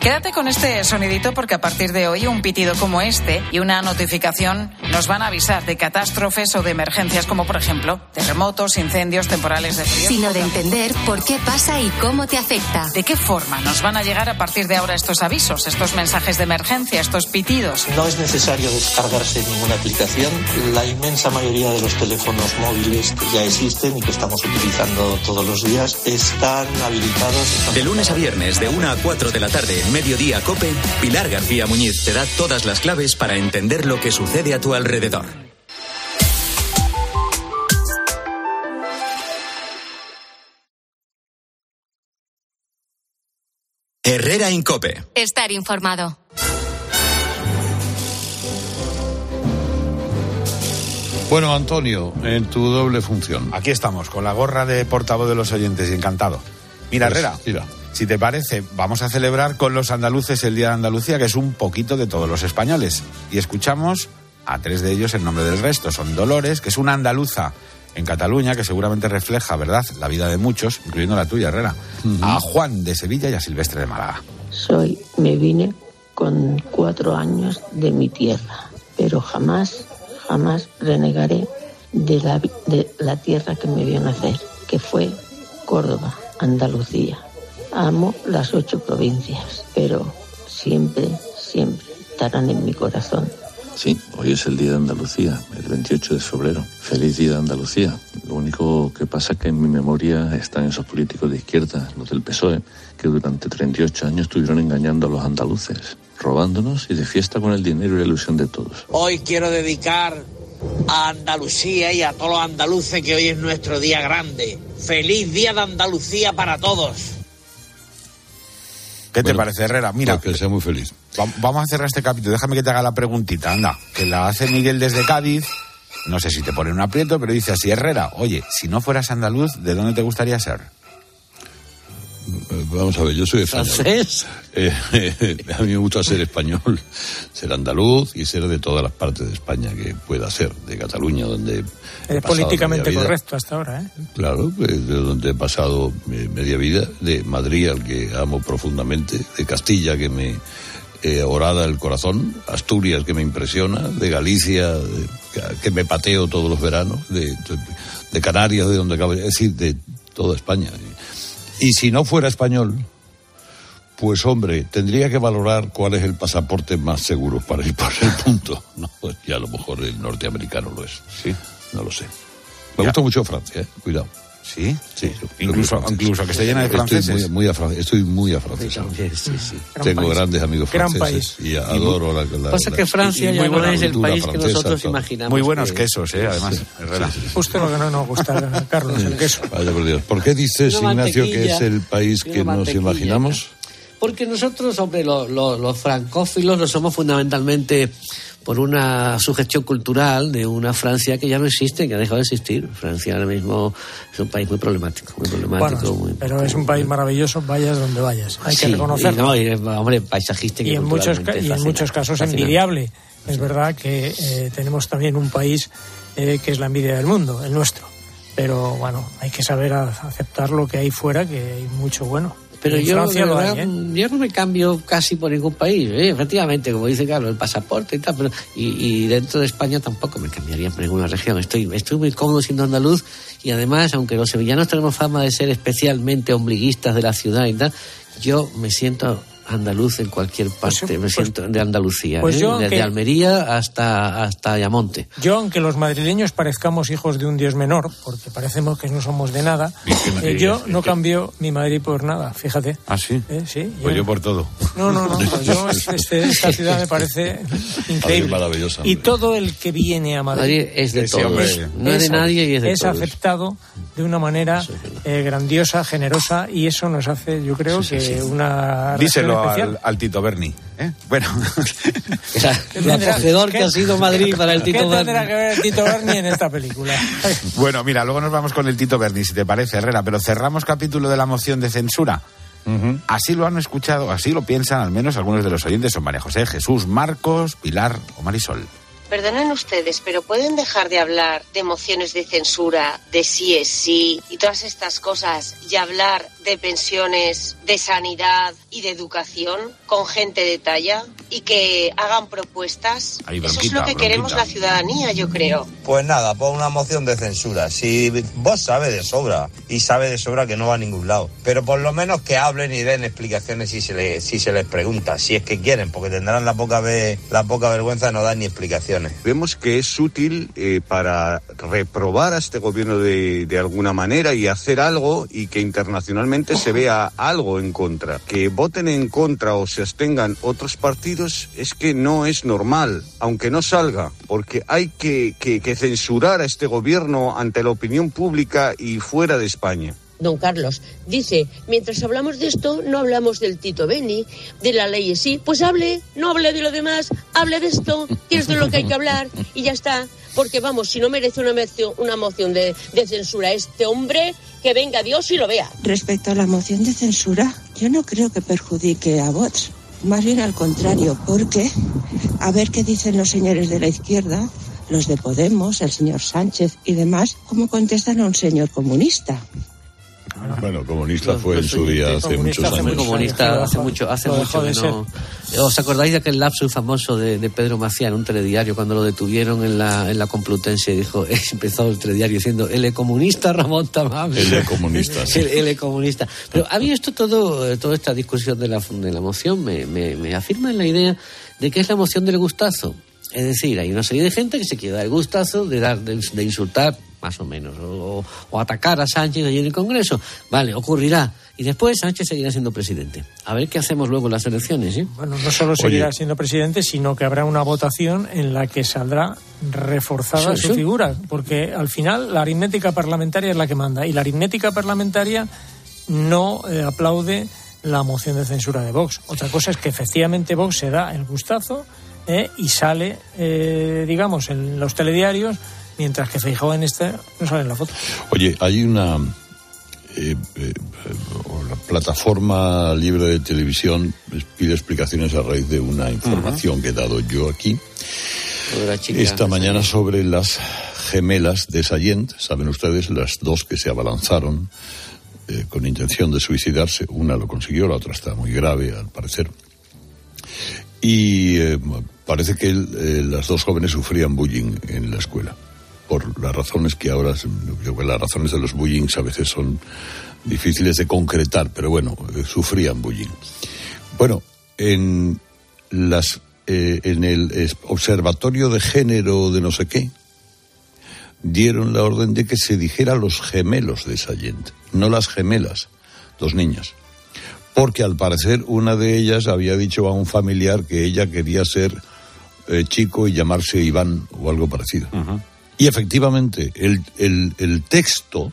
Quédate con este sonidito porque a partir de hoy un pitido como este y una notificación nos van a avisar de catástrofes o de emergencias como por ejemplo terremotos, incendios, temporales de frío. Sino de entender por qué pasa y cómo te afecta. ¿De qué forma nos van a llegar a partir de ahora estos avisos, estos mensajes de emergencia, estos pitidos? No es necesario descargarse ninguna aplicación. La inmensa mayoría de los teléfonos móviles que ya existen y que estamos utilizando todos los días están habilitados. De lunes a viernes, de 1 a 4 de la tarde, Mediodía Cope, Pilar García Muñiz te da todas las claves para entender lo que sucede a tu alrededor. Herrera Incope. Estar informado. Bueno, Antonio, en tu doble función. Aquí estamos, con la gorra de portavoz de los oyentes y encantado. Mira, Pues, Herrera, tira. Si te parece, vamos a celebrar con los andaluces el Día de Andalucía, que es un poquito de todos los españoles. Y escuchamos a tres de ellos en nombre del resto. Son Dolores, que es una andaluza en Cataluña, que seguramente refleja, ¿verdad?, la vida de muchos, incluyendo la tuya, Herrera. A Juan de Sevilla y a Silvestre de Málaga. Soy, me vine con cuatro años de mi tierra, pero jamás, jamás renegaré de la, vi- de la tierra que me vio nacer, que fue Córdoba, Andalucía. Amo las ocho provincias, pero siempre, siempre estarán en mi corazón. Sí, hoy es el Día de Andalucía, el 28 de febrero. Feliz Día de Andalucía. Lo único que pasa es que en mi memoria están esos políticos de izquierda, los del PSOE, que durante 38 años estuvieron engañando a los andaluces, robándonos y de fiesta con el dinero y la ilusión de todos. Hoy quiero dedicar a Andalucía y a todos los andaluces que hoy es nuestro día grande. Feliz Día de Andalucía para todos. ¿Qué te parece, Herrera? Mira, que sea muy feliz. Va- Vamos a cerrar este capítulo. Déjame que te haga la preguntita, anda, que la hace Miguel desde Cádiz. No sé si te pone un aprieto, pero dice así, Herrera, oye, si no fueras andaluz, ¿de dónde te gustaría ser? Eh, Vamos a ver, yo soy español. ¿Francés? Eh, a mí me gusta ser español, ser andaluz y ser de todas las partes de España que pueda ser, de Cataluña, donde Es políticamente media vida. correcto hasta ahora, ¿eh? Claro, pues, de donde he pasado eh, media vida, de Madrid al que amo profundamente, de Castilla que me eh, orada el corazón, Asturias que me impresiona, de Galicia de- que me pateo todos los veranos, de, de- de Canarias de donde acabo, es decir, de toda España. Y si no fuera español, pues hombre, tendría que valorar cuál es el pasaporte más seguro para ir por el punto. No, ya a lo mejor el norteamericano lo es. Sí. No lo sé. Me gusta mucho Francia, ¿eh? cuidado. ¿Sí? Sí. Incluso- incluso que esté llena de Estoy franceses. muy, muy afra- estoy muy afrancesado. Gran Tengo país. grandes amigos Gran franceses país. y adoro la, la- Pasa la- que Francia ya muy no es el país que nosotros todo. imaginamos. Muy buenos que- quesos, ¿eh? Además. Justo lo que no nos gusta, Carlos, el queso. Vaya por Dios. ¿Por qué dices, Ignacio, que es el país que nos imaginamos? Porque nosotros, hombre, lo- lo- los francófilos lo somos fundamentalmente por una sugestión cultural de una Francia que ya no existe, que ha dejado de existir. Francia ahora mismo es un país muy problemático, muy problemático. Bueno, muy- pero es un país maravilloso, vayas donde vayas. Hay que reconocerlo. y no, y, hombre, paisajístico y en muchos, y en muchos casos fascinante. envidiable. Es verdad que eh, tenemos también un país eh, que es la envidia del mundo, el nuestro. Pero bueno, hay que saber aceptar lo que hay fuera, que hay mucho bueno. Pero En yo, Francia verdad, hay, ¿eh? yo no me cambio casi por ningún país. ¿eh? Efectivamente, como dice Carlos, el pasaporte y tal. Pero, y, y dentro de España tampoco me cambiaría por ninguna región. Estoy, estoy muy cómodo siendo andaluz y además, aunque los sevillanos tenemos fama de ser especialmente ombliguistas de la ciudad y tal, yo me siento andaluz en cualquier parte, me siento de Andalucía, pues ¿eh? yo, desde que- Almería hasta, hasta Ayamonte. Yo, aunque los madrileños parezcamos hijos de un dios menor, porque parecemos que no somos de nada, eh, yo no cambio mi Madrid por nada, fíjate. ¿Ah, sí? Eh, sí, Pues yo por todo. No, no, no. pues yo, este- esta ciudad me parece increíble. maravillosa, Y todo el que viene a Madrid, Madrid es de todos. hombre. No es de nadie y es de es todos. aceptado de una manera eh, grandiosa, generosa, y eso nos hace, yo creo, que una Díselo especial. al, al Tito Berni. ¿eh? Bueno, Lo acogedor que ha sido Madrid para el ¿Qué Tito tendrá Berni. que ver el Tito Berni en esta película? bueno, mira, luego nos vamos con el Tito Berni, si te parece, Herrera, pero cerramos capítulo de la moción de censura. Así lo han escuchado, así lo piensan al menos algunos de los oyentes, son María José, Jesús, Marcos, Pilar o Marisol. Perdonen ustedes, pero ¿pueden dejar de hablar de mociones de censura, de sí es sí y todas estas cosas y hablar de pensiones, de sanidad y de educación con gente de talla y que hagan propuestas? Ahí, Eso es lo que queremos bronquita. la ciudadanía, yo creo. Pues nada, pon una moción de censura. Si vos sabes de sobra y sabe de sobra que no va a ningún lado, pero por lo menos que hablen y den explicaciones si se, le- si se les pregunta, si es que quieren, porque tendrán la poca, ve- la poca vergüenza de no dar ni explicaciones. Vemos que es útil eh, para reprobar a este gobierno de, de alguna manera y hacer algo y que internacionalmente se vea algo en contra. Que voten en contra o se abstengan otros partidos es que no es normal, aunque no salga, porque hay que, censurar a este gobierno ante la opinión pública y fuera de España. Don Carlos dice, mientras hablamos de esto, no hablamos del Tito Beni, de la ley sí, pues hable, no hable de lo demás, hable de esto, que es de lo que hay que hablar y ya está. Porque vamos, si no merece una moción, una moción de, censura este hombre, que venga Dios y lo vea. Respecto a la moción de censura, yo no creo que perjudique a Vox. Más bien al contrario, porque a ver qué dicen los señores de la izquierda, los de Podemos, el señor Sánchez y demás, cómo contestan a un señor comunista. Bueno, comunista fue en su día hace muchos años. comunista hace mucho, hace mucho que no. ¿Os acordáis de aquel lapsus famoso de, de Pedro Macía en un telediario cuando lo detuvieron en la, en la Complutense? Dijo, empezó el telediario diciendo, el comunista Ramón Tamames. El comunista, sí. El, el comunista. Pero a mí esto todo, eh, toda esta discusión de la, de la moción me, me, me afirma en la idea de que es la moción del gustazo. Es decir, hay una serie de gente que se quiere dar el gustazo de, dar, de, de insultar, más o menos, o, o atacar a Sánchez allí en el Congreso. Vale, ocurrirá. Y después Sánchez seguirá siendo presidente. A ver qué hacemos luego en las elecciones, ¿eh? Bueno, no solo seguirá siendo presidente, sino que habrá una votación en la que saldrá reforzada Sí, su sí. figura, porque al final la aritmética parlamentaria es la que manda y la aritmética parlamentaria no eh, aplaude la moción de censura de Vox. Otra cosa es que efectivamente Vox se da el gustazo eh, y sale, eh, digamos, en los telediarios, mientras que Feijóo en este no sale en la foto. Oye, hay una eh, eh, la plataforma libre de televisión pide explicaciones a raíz de una información que he dado yo aquí chica. esta mañana sobre las gemelas de Sallent. Saben ustedes, las dos que se abalanzaron eh, con intención de suicidarse. Una lo consiguió, la otra está muy grave, al parecer. Y eh, parece que eh, las dos jóvenes sufrían bullying en la escuela. Por las razones que ahora, yo creo que las razones de los bullying a veces son difíciles de concretar, pero bueno, eh, sufrían bullying. Bueno, en las eh, en el observatorio de género de no sé qué dieron la orden de que se dijera los gemelos de Sallent, no las gemelas, dos niñas. Porque al parecer una de ellas había dicho a un familiar que ella quería ser eh, chico y llamarse Iván o algo parecido. Y efectivamente, el, el- el texto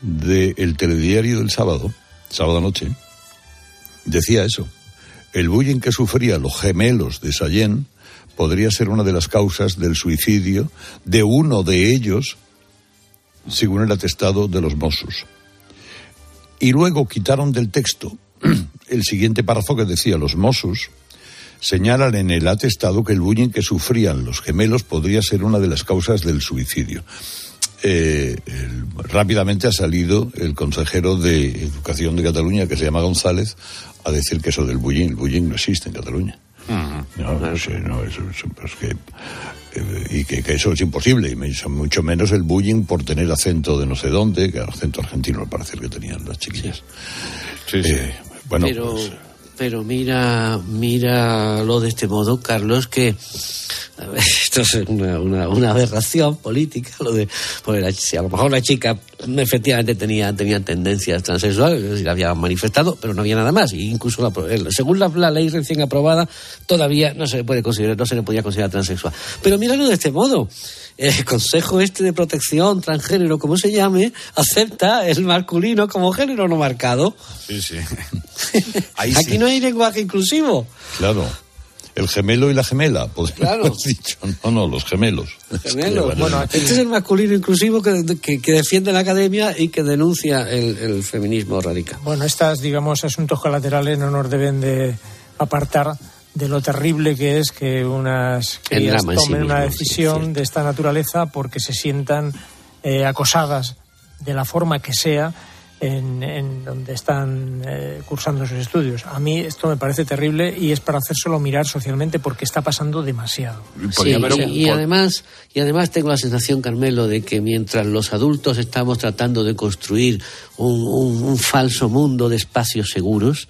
del telediario del sábado, sábado noche, decía eso. El bullying que sufrían los gemelos de Sallén podría ser una de las causas del suicidio de uno de ellos, según el atestado de los Mossos. Y luego quitaron del texto el siguiente párrafo que decía los Mossos señalan en el atestado que el bullying que sufrían los gemelos podría ser una de las causas del suicidio. eh, el- rápidamente ha salido el consejero de Educación de Cataluña, que se llama González, a decir que eso del bullying, el bullying no existe en Cataluña. No, no sé, no, eso, eso- es que, eh, y que, que eso es imposible, y mucho- mucho menos el bullying por tener acento de no sé dónde, que acento argentino al parecer que tenían las chiquillas. Eh, bueno, pero, pues, pero mira, lo de este modo, Carlos, que esto es una, aberración política, lo de, la- si a lo mejor la chica efectivamente tenía, tenía tendencias transexuales, es decir, había manifestado, pero no había nada más, y incluso la- según la, la ley recién aprobada, todavía no se le puede considerar, no se le podía considerar transexual. Pero míralo de este modo. El Consejo este de Protección Transgénero, como se llame, acepta el masculino como género no marcado. Sí, sí. Aquí no hay lenguaje inclusivo. claro. El gemelo y la gemela, podríamos Claro. haber dicho. No, no, los gemelos. Gemelos. Bueno, este es el masculino inclusivo que, que- que defiende la academia y que denuncia el, el feminismo radical. Bueno, estas, digamos, asuntos colaterales no nos deben de apartar de lo terrible que es que unas crías sí tomen una sí, decisión de esta naturaleza porque se sientan eh, acosadas de la forma que sea en, en donde están eh, cursando sus estudios. A mí esto me parece terrible y es para hacérselo mirar socialmente porque está pasando demasiado. Sí, y, y además, y además tengo la sensación, Carmelo, de que mientras los adultos estamos tratando de construir un, un- un falso mundo de espacios seguros,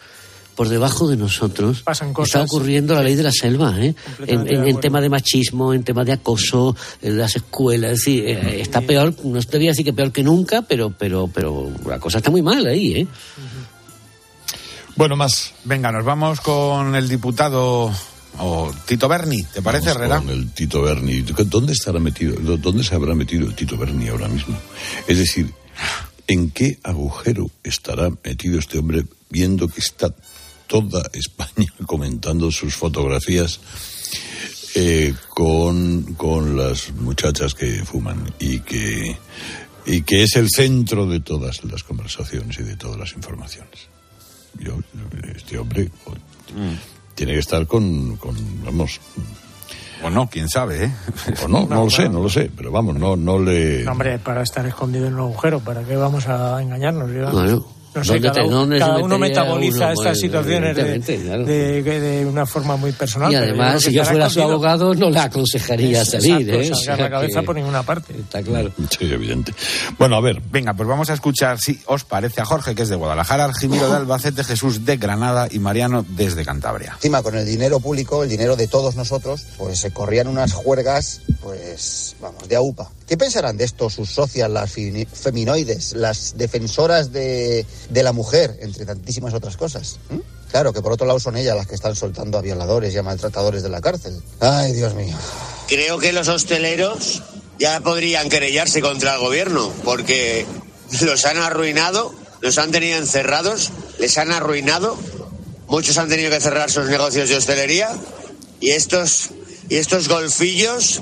por debajo de nosotros Pasan está ocurriendo la ley de la selva, ¿eh? En, en- tema de machismo, en tema de acoso, en las escuelas, es decir, eh, está peor, no debía decir que peor que nunca, pero, pero, pero la cosa está muy mal ahí, ¿eh? Bueno, más. Venga, nos vamos con el diputado o Tito Berni, ¿te parece, Vamos Herrera? Con el Tito Berni. ¿Dónde estará metido? ¿Dónde se habrá metido el Tito Berni ahora mismo? Es decir, ¿en qué agujero estará metido este hombre viendo que está toda España comentando sus fotografías eh, con, con las muchachas que fuman y que, y que es el centro de todas las conversaciones y de todas las informaciones? Yo, este hombre oh, tiene que estar con, con vamos, O no, quién sabe, ¿eh? o no, no lo sé, no lo sé, pero vamos, no, no le... No, hombre, para estar escondido en un agujero, ¿para qué vamos a engañarnos? Yo- Bueno, no sé, ¿dónde cada, te- cada uno metaboliza uno? estas Pues, situaciones de, claro. de- de- de una forma muy personal. Y además, si yo fuera su abogado, no le aconsejaría Es- salir, exacto, ¿eh? O salgar sea la cabeza que- por ninguna parte. Está claro. Sí, evidente. Bueno, a ver. Venga, pues vamos a escuchar, si os parece, a Jorge, que es de Guadalajara, Argimiro de Albacete, Jesús de Granada y Mariano desde Cantabria. Encima, con el dinero público, el dinero de todos nosotros, pues se corrían unas juergas, pues, vamos, de aupa. ¿Qué pensarán de esto sus socias, las feminoides, las defensoras de, de la mujer, entre tantísimas otras cosas? ¿Mm? Claro, que por otro lado son ellas las que están soltando a violadores y a maltratadores de la cárcel. Ay, Dios mío. Creo que los hosteleros ya podrían querellarse contra el gobierno porque los han arruinado, los han tenido encerrados, les han arruinado, muchos han tenido que cerrar sus negocios de hostelería y estos y estos golfillos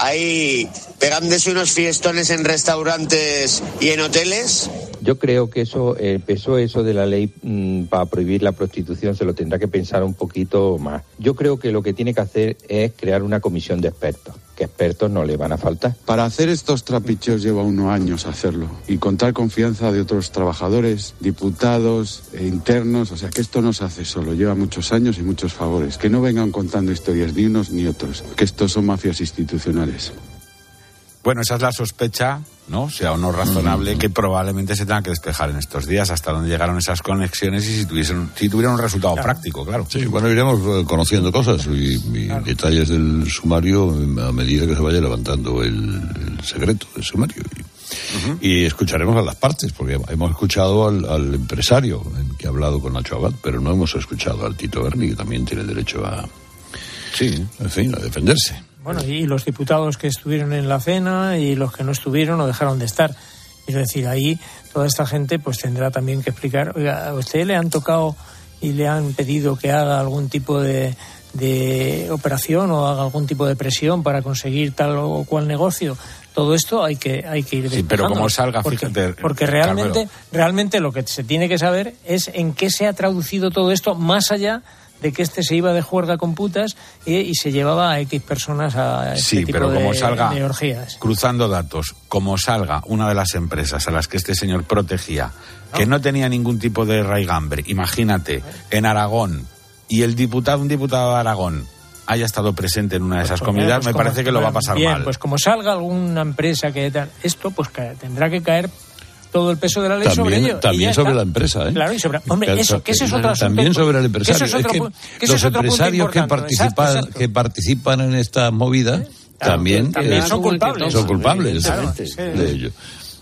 ahí pegándose unos fiestones en restaurantes y en hoteles Yo creo que eso, el peso eso de la ley mm, para prohibir la prostitución se lo tendrá que pensar un poquito más. Yo creo que lo que tiene que hacer es crear una comisión de expertos, que expertos no le van a faltar. Para hacer estos trapicheos lleva unos años hacerlo y contar confianza de otros trabajadores, diputados e internos, o sea que esto no se hace solo, lleva muchos años y muchos favores. Que no vengan contando historias ni unos ni otros, que estos son mafias institucionales. Bueno, esa es la sospecha, ¿no? Sea o no razonable, que probablemente se tenga que despejar en estos días hasta dónde llegaron esas conexiones y si tuviesen, si tuvieran un resultado práctico, claro. Sí, bueno, iremos eh, conociendo cosas y, y detalles del sumario a medida que se vaya levantando el, el secreto del sumario. Y, y escucharemos a las partes, porque hemos escuchado al, al empresario en que ha hablado con Nacho Abad, pero no hemos escuchado al Tito Berni, que también tiene derecho a, sí. en fin, a defenderse. Bueno, y los diputados que estuvieron en la cena y los que no estuvieron o dejaron de estar. Es decir, ahí toda esta gente pues tendrá también que explicar, oiga, a usted le han tocado y le han pedido que haga algún tipo de, de operación o haga algún tipo de presión para conseguir tal o cual negocio. Todo esto hay que hay que ir Sí, pero como salga, porque, fíjate, porque Carmelo. realmente realmente lo que se tiene que saber es en qué se ha traducido todo esto más allá de que este se iba de juerga con putas y se llevaba a X personas a este Sí, tipo pero de, como salga, de orgías. cruzando datos, como salga una de las empresas a las que este señor protegía, que no tenía ningún tipo de raigambre, imagínate, en Aragón, y el diputado, un diputado de Aragón, haya estado presente en una de esas Pues, comunidades, pues, me como- parece que lo va a pasar bien, mal. pues como salga alguna empresa que esto pues ca- tendrá que caer todo el peso de la ley sobre También, ello. y también sobre está. la empresa, ¿eh? Claro, y sobre, hombre, eso, que es otro asunto. También sobre el que empresario. eso es otro Es que pu- que eso los es otro punto empresarios que participan, Exacto, que participan en esta movida también, también eh, son culpables. Son culpables Claro, de- sí. de ello.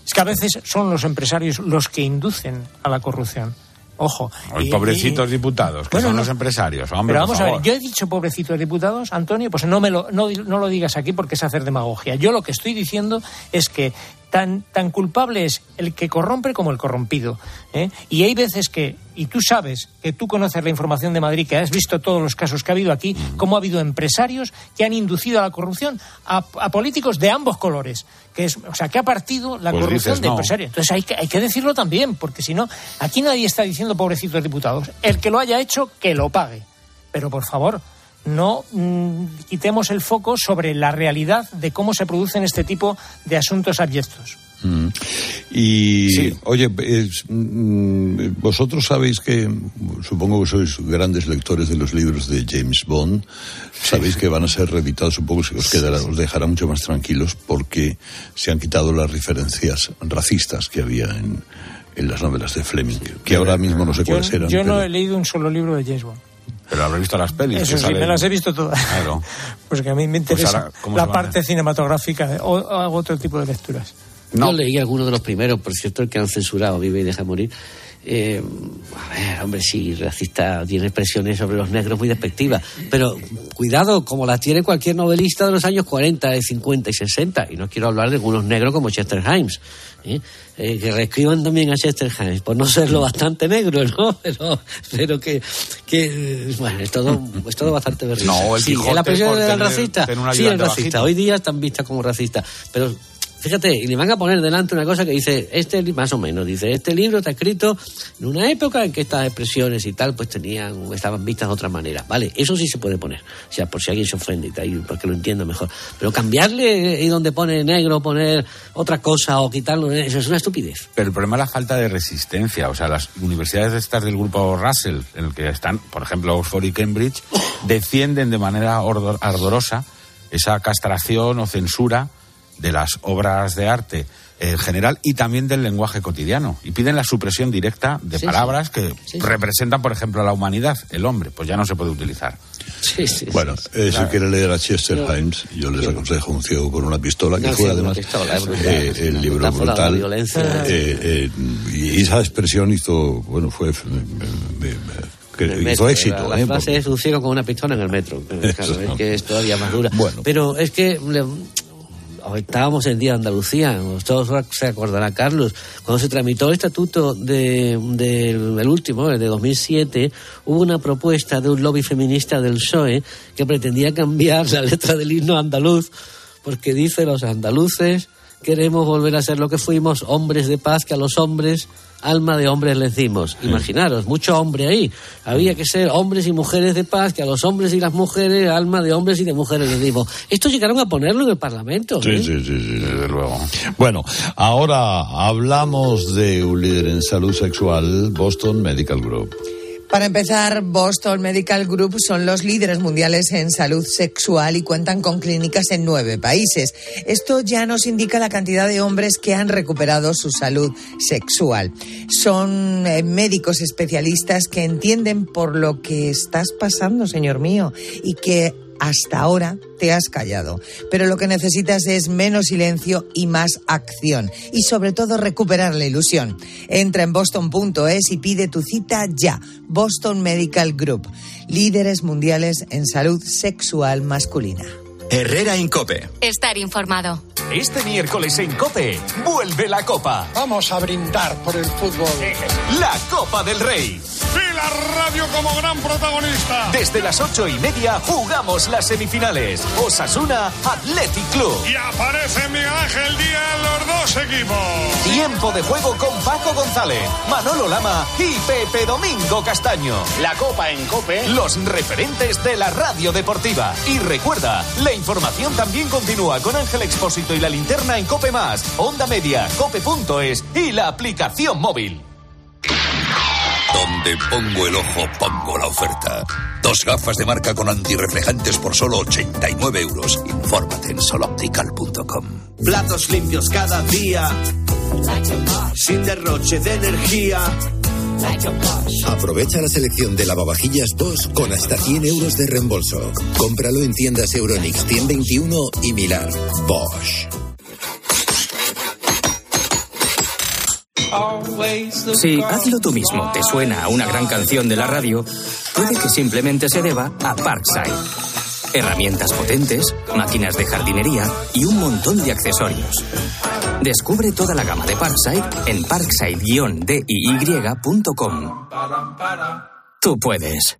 Es que a veces son los empresarios los que inducen a la corrupción. Ojo. Y- pobrecitos y- diputados, que Bueno, son no. los empresarios. Hombre, Pero por vamos a ver, yo he dicho pobrecitos diputados, Antonio, pues no, me lo, no, no lo digas aquí porque es hacer demagogia. Yo lo que estoy diciendo es que tan, tan culpable es el que corrompe como el corrompido. ¿eh? Y hay veces que, y tú sabes que tú conoces la información de Madrid, que has visto todos los casos que ha habido aquí, cómo ha habido empresarios que han inducido a la corrupción a, a políticos de ambos colores. Que es, o sea, que ha partido la Pues corrupción dices de no. empresarios. Entonces hay que, hay que decirlo también, porque si no, aquí nadie está diciendo pobrecitos diputados. El que lo haya hecho, que lo pague. Pero por favor, no mm, quitemos el foco sobre la realidad de cómo se producen este tipo de asuntos abyectos. Mm. Y, oye, es, mm, vosotros sabéis que, supongo que sois grandes lectores de los libros de James Bond, sabéis que van a ser reeditados, supongo que os, quedará, os dejará mucho más tranquilos porque se han quitado las referencias racistas que había en, en las novelas de Fleming, que ahora mismo no sé Yo, cuáles eran. yo no pero- he leído un solo libro de James Bond. Pero habré visto las pelis. Eso sí, salen. me las he visto todas. Claro. Pues que a mí me interesa ahora, ¿cómo se la parte cinematográfica o, o hago otro tipo de lecturas. Yo leí algunos de los primeros, por cierto, el que han censurado, Vive y Deja Morir. Eh, a ver, hombre, sí, racista, tiene expresiones sobre los negros muy despectivas. Pero cuidado, como las tiene cualquier novelista de los años 40, de 50 y 60. Y no quiero hablar de algunos negros como Chester Himes. ¿eh? Eh, que reescriban también a Chester Himes, por no serlo bastante negro, ¿no? Pero, pero que, que, bueno, es todo, es todo bastante berrinche. No, el sí, Quijote la presión del racista, sí, el ayudante racista. bajito. Hoy día están vistas como racistas. Pero Fíjate, y le van a poner delante una cosa que dice, este más o menos, dice, este libro está escrito en una época en que estas expresiones y tal, pues tenían, estaban vistas de otra manera. Vale, eso sí se puede poner. O sea, por si alguien se ofende y tal, para que lo entienda mejor. Pero cambiarle y donde pone negro, poner otra cosa o quitarlo, eso es una estupidez. Pero el problema es la falta de resistencia. O sea, las universidades estas del grupo Russell, en el que están, por ejemplo, Oxford y Cambridge, defienden de manera ardorosa esa castración o censura de las obras de arte en general y también del lenguaje cotidiano. Y piden la supresión directa de Sí, palabras que Sí, sí. representan, por ejemplo, a la humanidad, el hombre. Pues ya no se puede utilizar. Sí, sí, Bueno, eh, si quiere leer a Chester No. Himes, yo les aconsejo un ciego con una pistola, que No, fue sí, además pistola, es brutal. eh, el libro Metáfora de la brutal. violencia. eh, eh, y esa expresión hizo, bueno, fue, eh, eh, que hizo metro, éxito. La, la ¿eh? frase es un ciego con una pistola en el metro. Claro, es que es todavía más dura. Bueno. Pero es que estábamos el día de Andalucía, todos se acordará Carlos, cuando se tramitó el estatuto de- del el último, el de 2007, hubo una propuesta de un lobby feminista del PSOE que pretendía cambiar la letra del himno andaluz porque dice los andaluces queremos volver a ser lo que fuimos, hombres de paz que a los hombres alma de hombres le decimos. Imaginaros, mucho hombre ahí. Había que ser hombres y mujeres de paz, que a los hombres y las mujeres, alma de hombres y de mujeres les decimos. Esto llegaron a ponerlo en el Parlamento. Sí, ¿eh? sí, sí, sí, desde luego. Bueno, ahora hablamos de un líder en salud sexual, Boston Medical Group. Para empezar, Boston Medical Group son los líderes mundiales en salud sexual y cuentan con clínicas en nueve países. Esto ya nos indica la cantidad de hombres que han recuperado su salud sexual. Son eh, médicos especialistas que entienden por lo que estás pasando, señor mío, y que hasta ahora te has callado. Pero lo que necesitas es menos silencio y más acción. Y sobre todo recuperar la ilusión. Entra en boston.es y pide tu cita ya. Boston Medical Group. Líderes mundiales en salud sexual masculina. Herrera Incope. Estar informado. Este miércoles en Cope, vuelve la Copa. Vamos a brindar por el fútbol. La Copa del Rey. la radio como gran protagonista. Desde las ocho y media jugamos las semifinales. Osasuna Athletic Club. Y aparece Miguel Ángel Díaz los dos equipos. Tiempo de juego con Paco González, Manolo Lama y Pepe Domingo Castaño. La Copa en Cope. Los referentes de la radio deportiva. Y recuerda, la información también continúa con Ángel Expósito y la linterna en Cope Más, Onda Media, Cope.es y la aplicación móvil. Donde pongo el ojo, pongo la oferta. Dos gafas de marca con antirreflejantes por solo 89 euros. Infórmate en soloptical.com. Platos limpios cada día. Sin derroche de energía. Aprovecha la selección de lavavajillas Bosch con hasta 100 euros de reembolso. Cómpralo en tiendas Euronix 121 y Milar. Bosch. Si Hazlo tú mismo te suena a una gran canción de la radio, puede que simplemente se deba a Parkside. Herramientas potentes, máquinas de jardinería y un montón de accesorios. Descubre toda la gama de Parkside en parkside-diy.com. Tú puedes.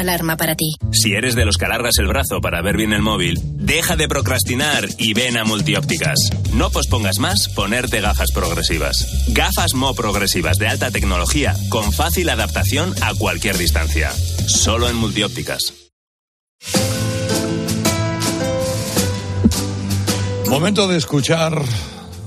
alarma para ti. Si eres de los que alargas el brazo para ver bien el móvil, deja de procrastinar y ven a Multiópticas. No pospongas más ponerte gafas progresivas. Gafas Mo progresivas de alta tecnología con fácil adaptación a cualquier distancia. Solo en Multiópticas. Momento de escuchar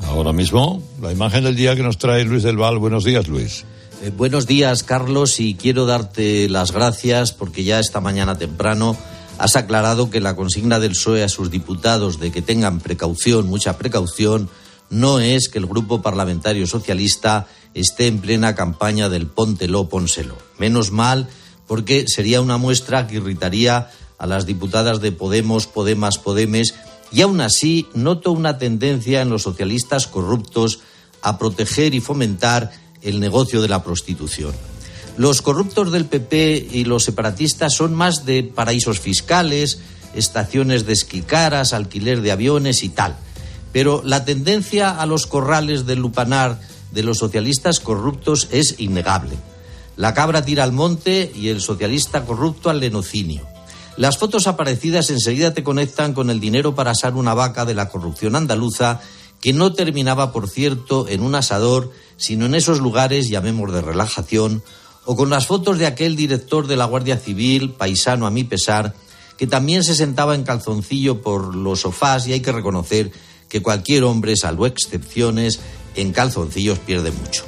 ahora mismo la imagen del día que nos trae Luis del Val. Buenos días, Luis. Eh, buenos días, Carlos, y quiero darte las gracias porque ya esta mañana temprano has aclarado que la consigna del PSOE a sus diputados de que tengan precaución, mucha precaución, no es que el Grupo Parlamentario Socialista esté en plena campaña del póntelo, pónselo. Menos mal, porque sería una muestra que irritaría a las diputadas de Podemos, Podemas, Podemes, y aún así noto una tendencia en los socialistas corruptos a proteger y fomentar el negocio de la prostitución. Los corruptos del PP y los separatistas son más de paraísos fiscales, estaciones de esquicaras, alquiler de aviones y tal. Pero la tendencia a los corrales del lupanar de los socialistas corruptos es innegable. La cabra tira al monte y el socialista corrupto al lenocinio. Las fotos aparecidas enseguida te conectan con el dinero para asar una vaca de la corrupción andaluza que no terminaba, por cierto, en un asador, sino en esos lugares, llamemos de relajación, o con las fotos de aquel director de la Guardia Civil, paisano a mi pesar, que también se sentaba en calzoncillo por los sofás y hay que reconocer que cualquier hombre, salvo excepciones, en calzoncillos pierde mucho.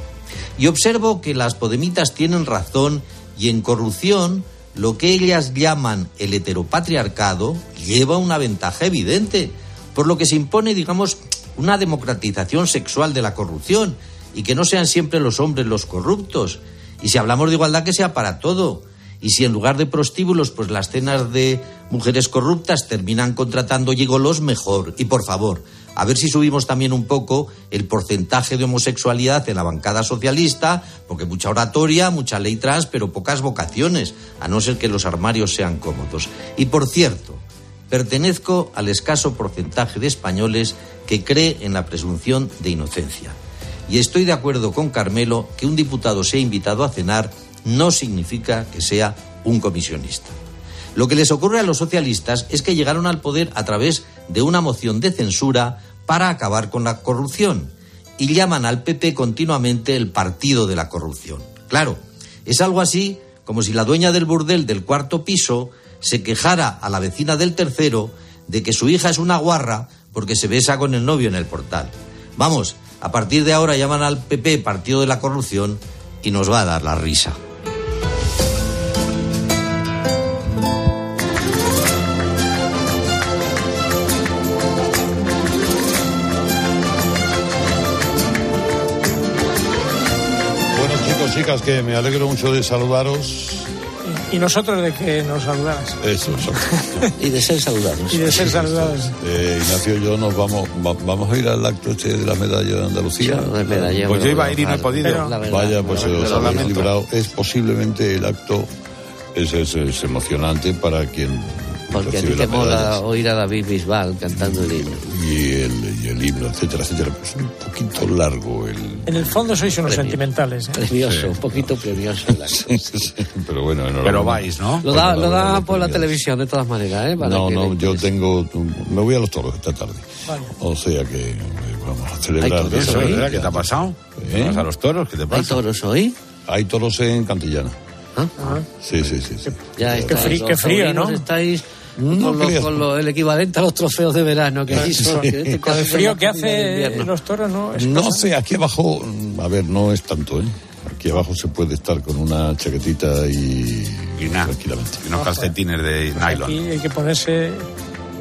Y observo que las podemitas tienen razón y en corrupción lo que ellas llaman el heteropatriarcado lleva una ventaja evidente, por lo que se impone, digamos, una democratización sexual de la corrupción y que no sean siempre los hombres los corruptos. Y si hablamos de igualdad, que sea para todo. Y si en lugar de prostíbulos, pues las cenas de mujeres corruptas terminan contratando gigolos, mejor. Y por favor, a ver si subimos también un poco el porcentaje de homosexualidad en la bancada socialista, porque mucha oratoria, mucha ley trans, pero pocas vocaciones, a no ser que los armarios sean cómodos. Y por cierto, pertenezco al escaso porcentaje de españoles que cree en la presunción de inocencia. Y estoy de acuerdo con Carmelo que un diputado sea invitado a cenar no significa que sea un comisionista. Lo que les ocurre a los socialistas es que llegaron al poder a través de una moción de censura para acabar con la corrupción y llaman al PP continuamente el partido de la corrupción. Claro, es algo así como si la dueña del burdel del cuarto piso se quejara a la vecina del tercero de que su hija es una guarra porque se besa con el novio en el portal. Vamos, a partir de ahora llaman al PP partido de la corrupción y nos va a dar la risa. chicas, que me alegro mucho de saludaros. Y nosotros de que nos saludaras. Eso, eso. y de ser saludados. Y de ser saludados. Eh, Ignacio y yo nos vamos, va- vamos a ir al acto este de la medalla de Andalucía. Yo de medalla, Pues yo iba a ir y no he podido. Pero- la verdad, Vaya, pues la os habéis librado. Es posiblemente el acto, es, es, es emocionante para quien Porque a ti te mola oír a David Bisbal cantando el himno. Y el, y el himno, etcétera, etcétera. Pues un poquito largo el... En el fondo sois unos Premio. sentimentales. ¿eh? Premioso, Sí. un poquito premioso el acto. Pero bueno, enhorabuena. Pero vais, ¿no? Lo da, Bueno, lo da por la televisión de todas maneras, ¿eh? Para No, que no, yo tengo... Me voy a los toros esta tarde. Vaya. O sea que eh, vamos a celebrar... manera. ¿Qué te ha pasado? ¿Eh? ¿Vas a los toros? ¿Qué te ¿Hay pasa? toros hoy? Hay toros en Cantillana. ¿Ah? Sí, sí, sí. sí. Ya Qué estáis, frí- los qué frío, ¿no? Estáis No con, lo- creas. con lo- el equivalente a los trofeos de verano que hizo. que este Con el casi frío que hace los toros, ¿no? Es No cosa- sé, aquí abajo, a ver, no es tanto, ¿eh? Aquí abajo se puede estar con una chaquetita y, Y nada. tranquilamente. Y unos calcetines de nylon. Aquí hay que ponerse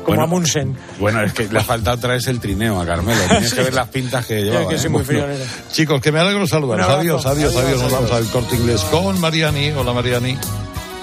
como Bueno. Amundsen. Bueno, es que le ha faltado vez el trineo a Carmelo. Tienes que ver las pintas que llevaba. Ya que ¿eh? muy Bueno, chicos, que me alegro saludaros. Adiós, adiós, Adiós, adiós. Nos vamos al corte inglés con Mariani. Hola, Mariani.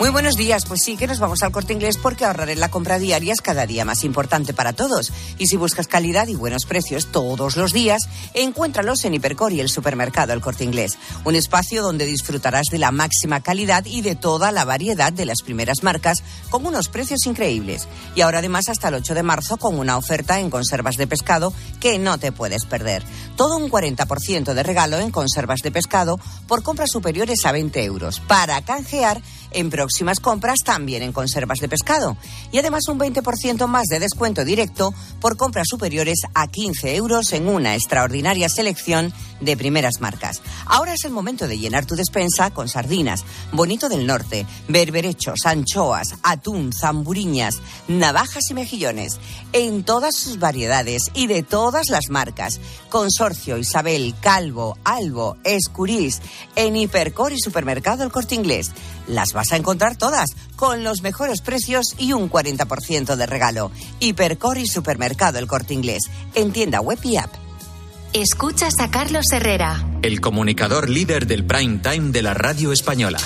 Muy buenos días, pues sí que nos vamos al corte inglés porque ahorrar en la compra diaria es cada día más importante para todos. Y si buscas calidad y buenos precios todos los días, encuéntralos en Hipercor y el supermercado El Corte Inglés. Un espacio donde disfrutarás de la máxima calidad y de toda la variedad de las primeras marcas con unos precios increíbles. Y ahora además hasta el 8 de marzo con una oferta en conservas de pescado que no te puedes perder. Todo un 40% de regalo en conservas de pescado por compras superiores a 20 euros. Para canjear en próximas compras también en conservas de pescado. Y además un 20% más de descuento directo por compras superiores a 15 euros en una extraordinaria selección de primeras marcas. Ahora es el momento de llenar tu despensa con sardinas, bonito del norte, berberechos, anchoas, atún, zamburiñas, navajas y mejillones, en todas sus variedades y de todas las marcas. Consorcio, Isabel, Calvo, Albo, Escurís, en Hipercor y Supermercado El Corte Inglés. Las vas a encontrar todas con los mejores precios y un 40% de regalo. Hipercor y Supermercado El Corte Inglés. En tienda web y app. Escuchas a Carlos Herrera. El comunicador líder del prime time de la radio española.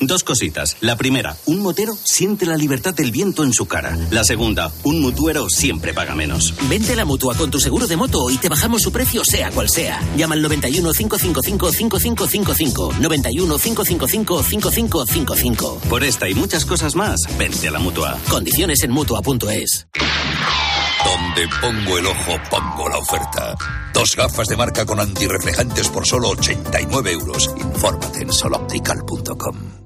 Dos cositas. La primera, un motero siente la libertad del viento en su cara. La segunda, un mutuero siempre paga menos. Vente a la mutua con tu seguro de moto y te bajamos su precio, sea cual sea. Llama al 91 555 5555. 91 555 5555. Por esta y muchas cosas más, vente a la mutua. Condiciones en mutua.es. Donde pongo el ojo, pongo la oferta. Dos gafas de marca con antirreflejantes por solo 89 euros. Infórmate en soloptical.com.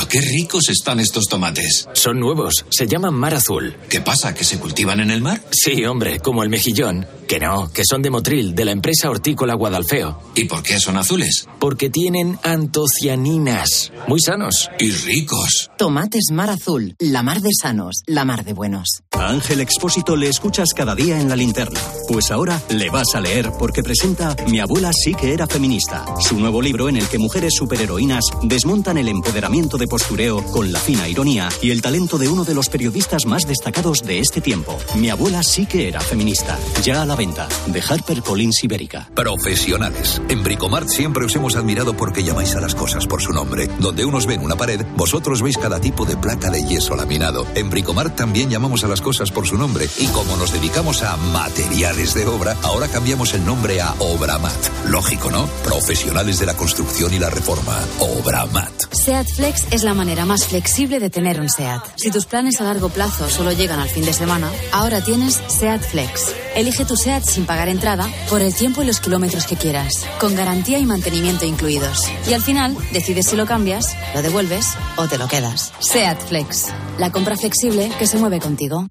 qué ricos están estos tomates. Son nuevos, se llaman Mar Azul. ¿Qué pasa? ¿Que se cultivan en el mar? Sí, hombre, como el mejillón. Que no, que son de Motril, de la empresa hortícola Guadalfeo. ¿Y por qué son azules? Porque tienen antocianinas. Muy sanos. Y ricos. Tomates Mar Azul, la mar de sanos, la mar de buenos. A Ángel Expósito le escuchas cada día en la linterna. Pues ahora le vas a leer porque presenta Mi abuela sí que era feminista, su nuevo libro en el que mujeres superheroínas desmontan el empoderamiento de postureo con la fina ironía y el talento de uno de los periodistas más destacados de este tiempo. Mi abuela sí que era feminista. Ya a la venta, de HarperCollins Ibérica. Profesionales. En Bricomart siempre os hemos admirado porque llamáis a las cosas por su nombre. Donde unos ven una pared, vosotros veis cada tipo de placa de yeso laminado. En Bricomart también llamamos a las cosas por su nombre. Y como nos dedicamos a materiales de obra, ahora cambiamos el nombre a Obramat. Lógico, ¿no? Profesionales de la construcción y la reforma. Obramat. SEAT Flex es la manera más flexible de tener un SEAT. Si tus planes a largo plazo solo llegan al fin de semana, ahora tienes SEAT Flex. Elige tu SEAT sin pagar entrada por el tiempo y los kilómetros que quieras, con garantía y mantenimiento incluidos. Y al final, decides si lo cambias, lo devuelves o te lo quedas. SEAT Flex, la compra flexible que se mueve contigo.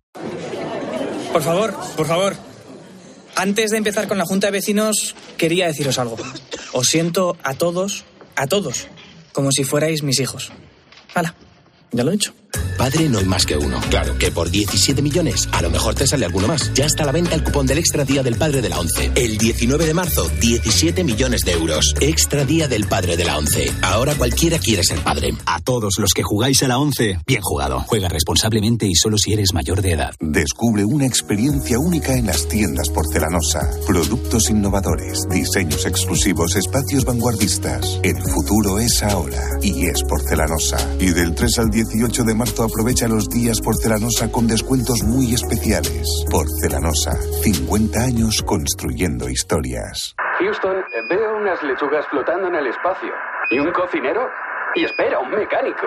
Por favor, por favor. Antes de empezar con la Junta de Vecinos, quería deciros algo. Os siento a todos, a todos, como si fuerais mis hijos. Hala, ya lo he dicho. Padre no hay más que uno. Claro, que por 17 millones a lo mejor te sale alguno más. Ya está a la venta el cupón del Extra Día del Padre de la ONCE. El 19 de marzo, 17 millones de euros. Extra Día del Padre de la ONCE. Ahora cualquiera quiere ser padre. A todos los que jugáis a la ONCE, bien jugado. Juega responsablemente y solo si eres mayor de edad. Descubre una experiencia única en las tiendas porcelanosa. Productos innovadores, diseños exclusivos, espacios vanguardistas. El futuro es ahora y es porcelanosa. Y del 3 al 18 de marzo aprovecha los días porcelanosa con descuentos muy especiales. Porcelanosa, 50 años construyendo historias. Houston, veo unas lechugas flotando en el espacio. ¿Y un cocinero? Y espera, un mecánico.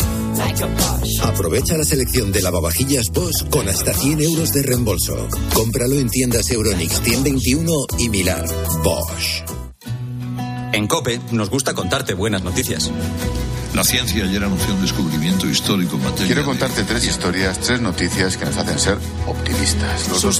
Aprovecha la selección de lavavajillas Bosch con hasta 100 euros de reembolso. Cómpralo en tiendas Euronix 121 y Milar. Bosch. En COPE nos gusta contarte buenas noticias. La ciencia ayer anunció un descubrimiento histórico en materia Quiero contarte tres historias, tres noticias que nos hacen ser optimistas. Los dos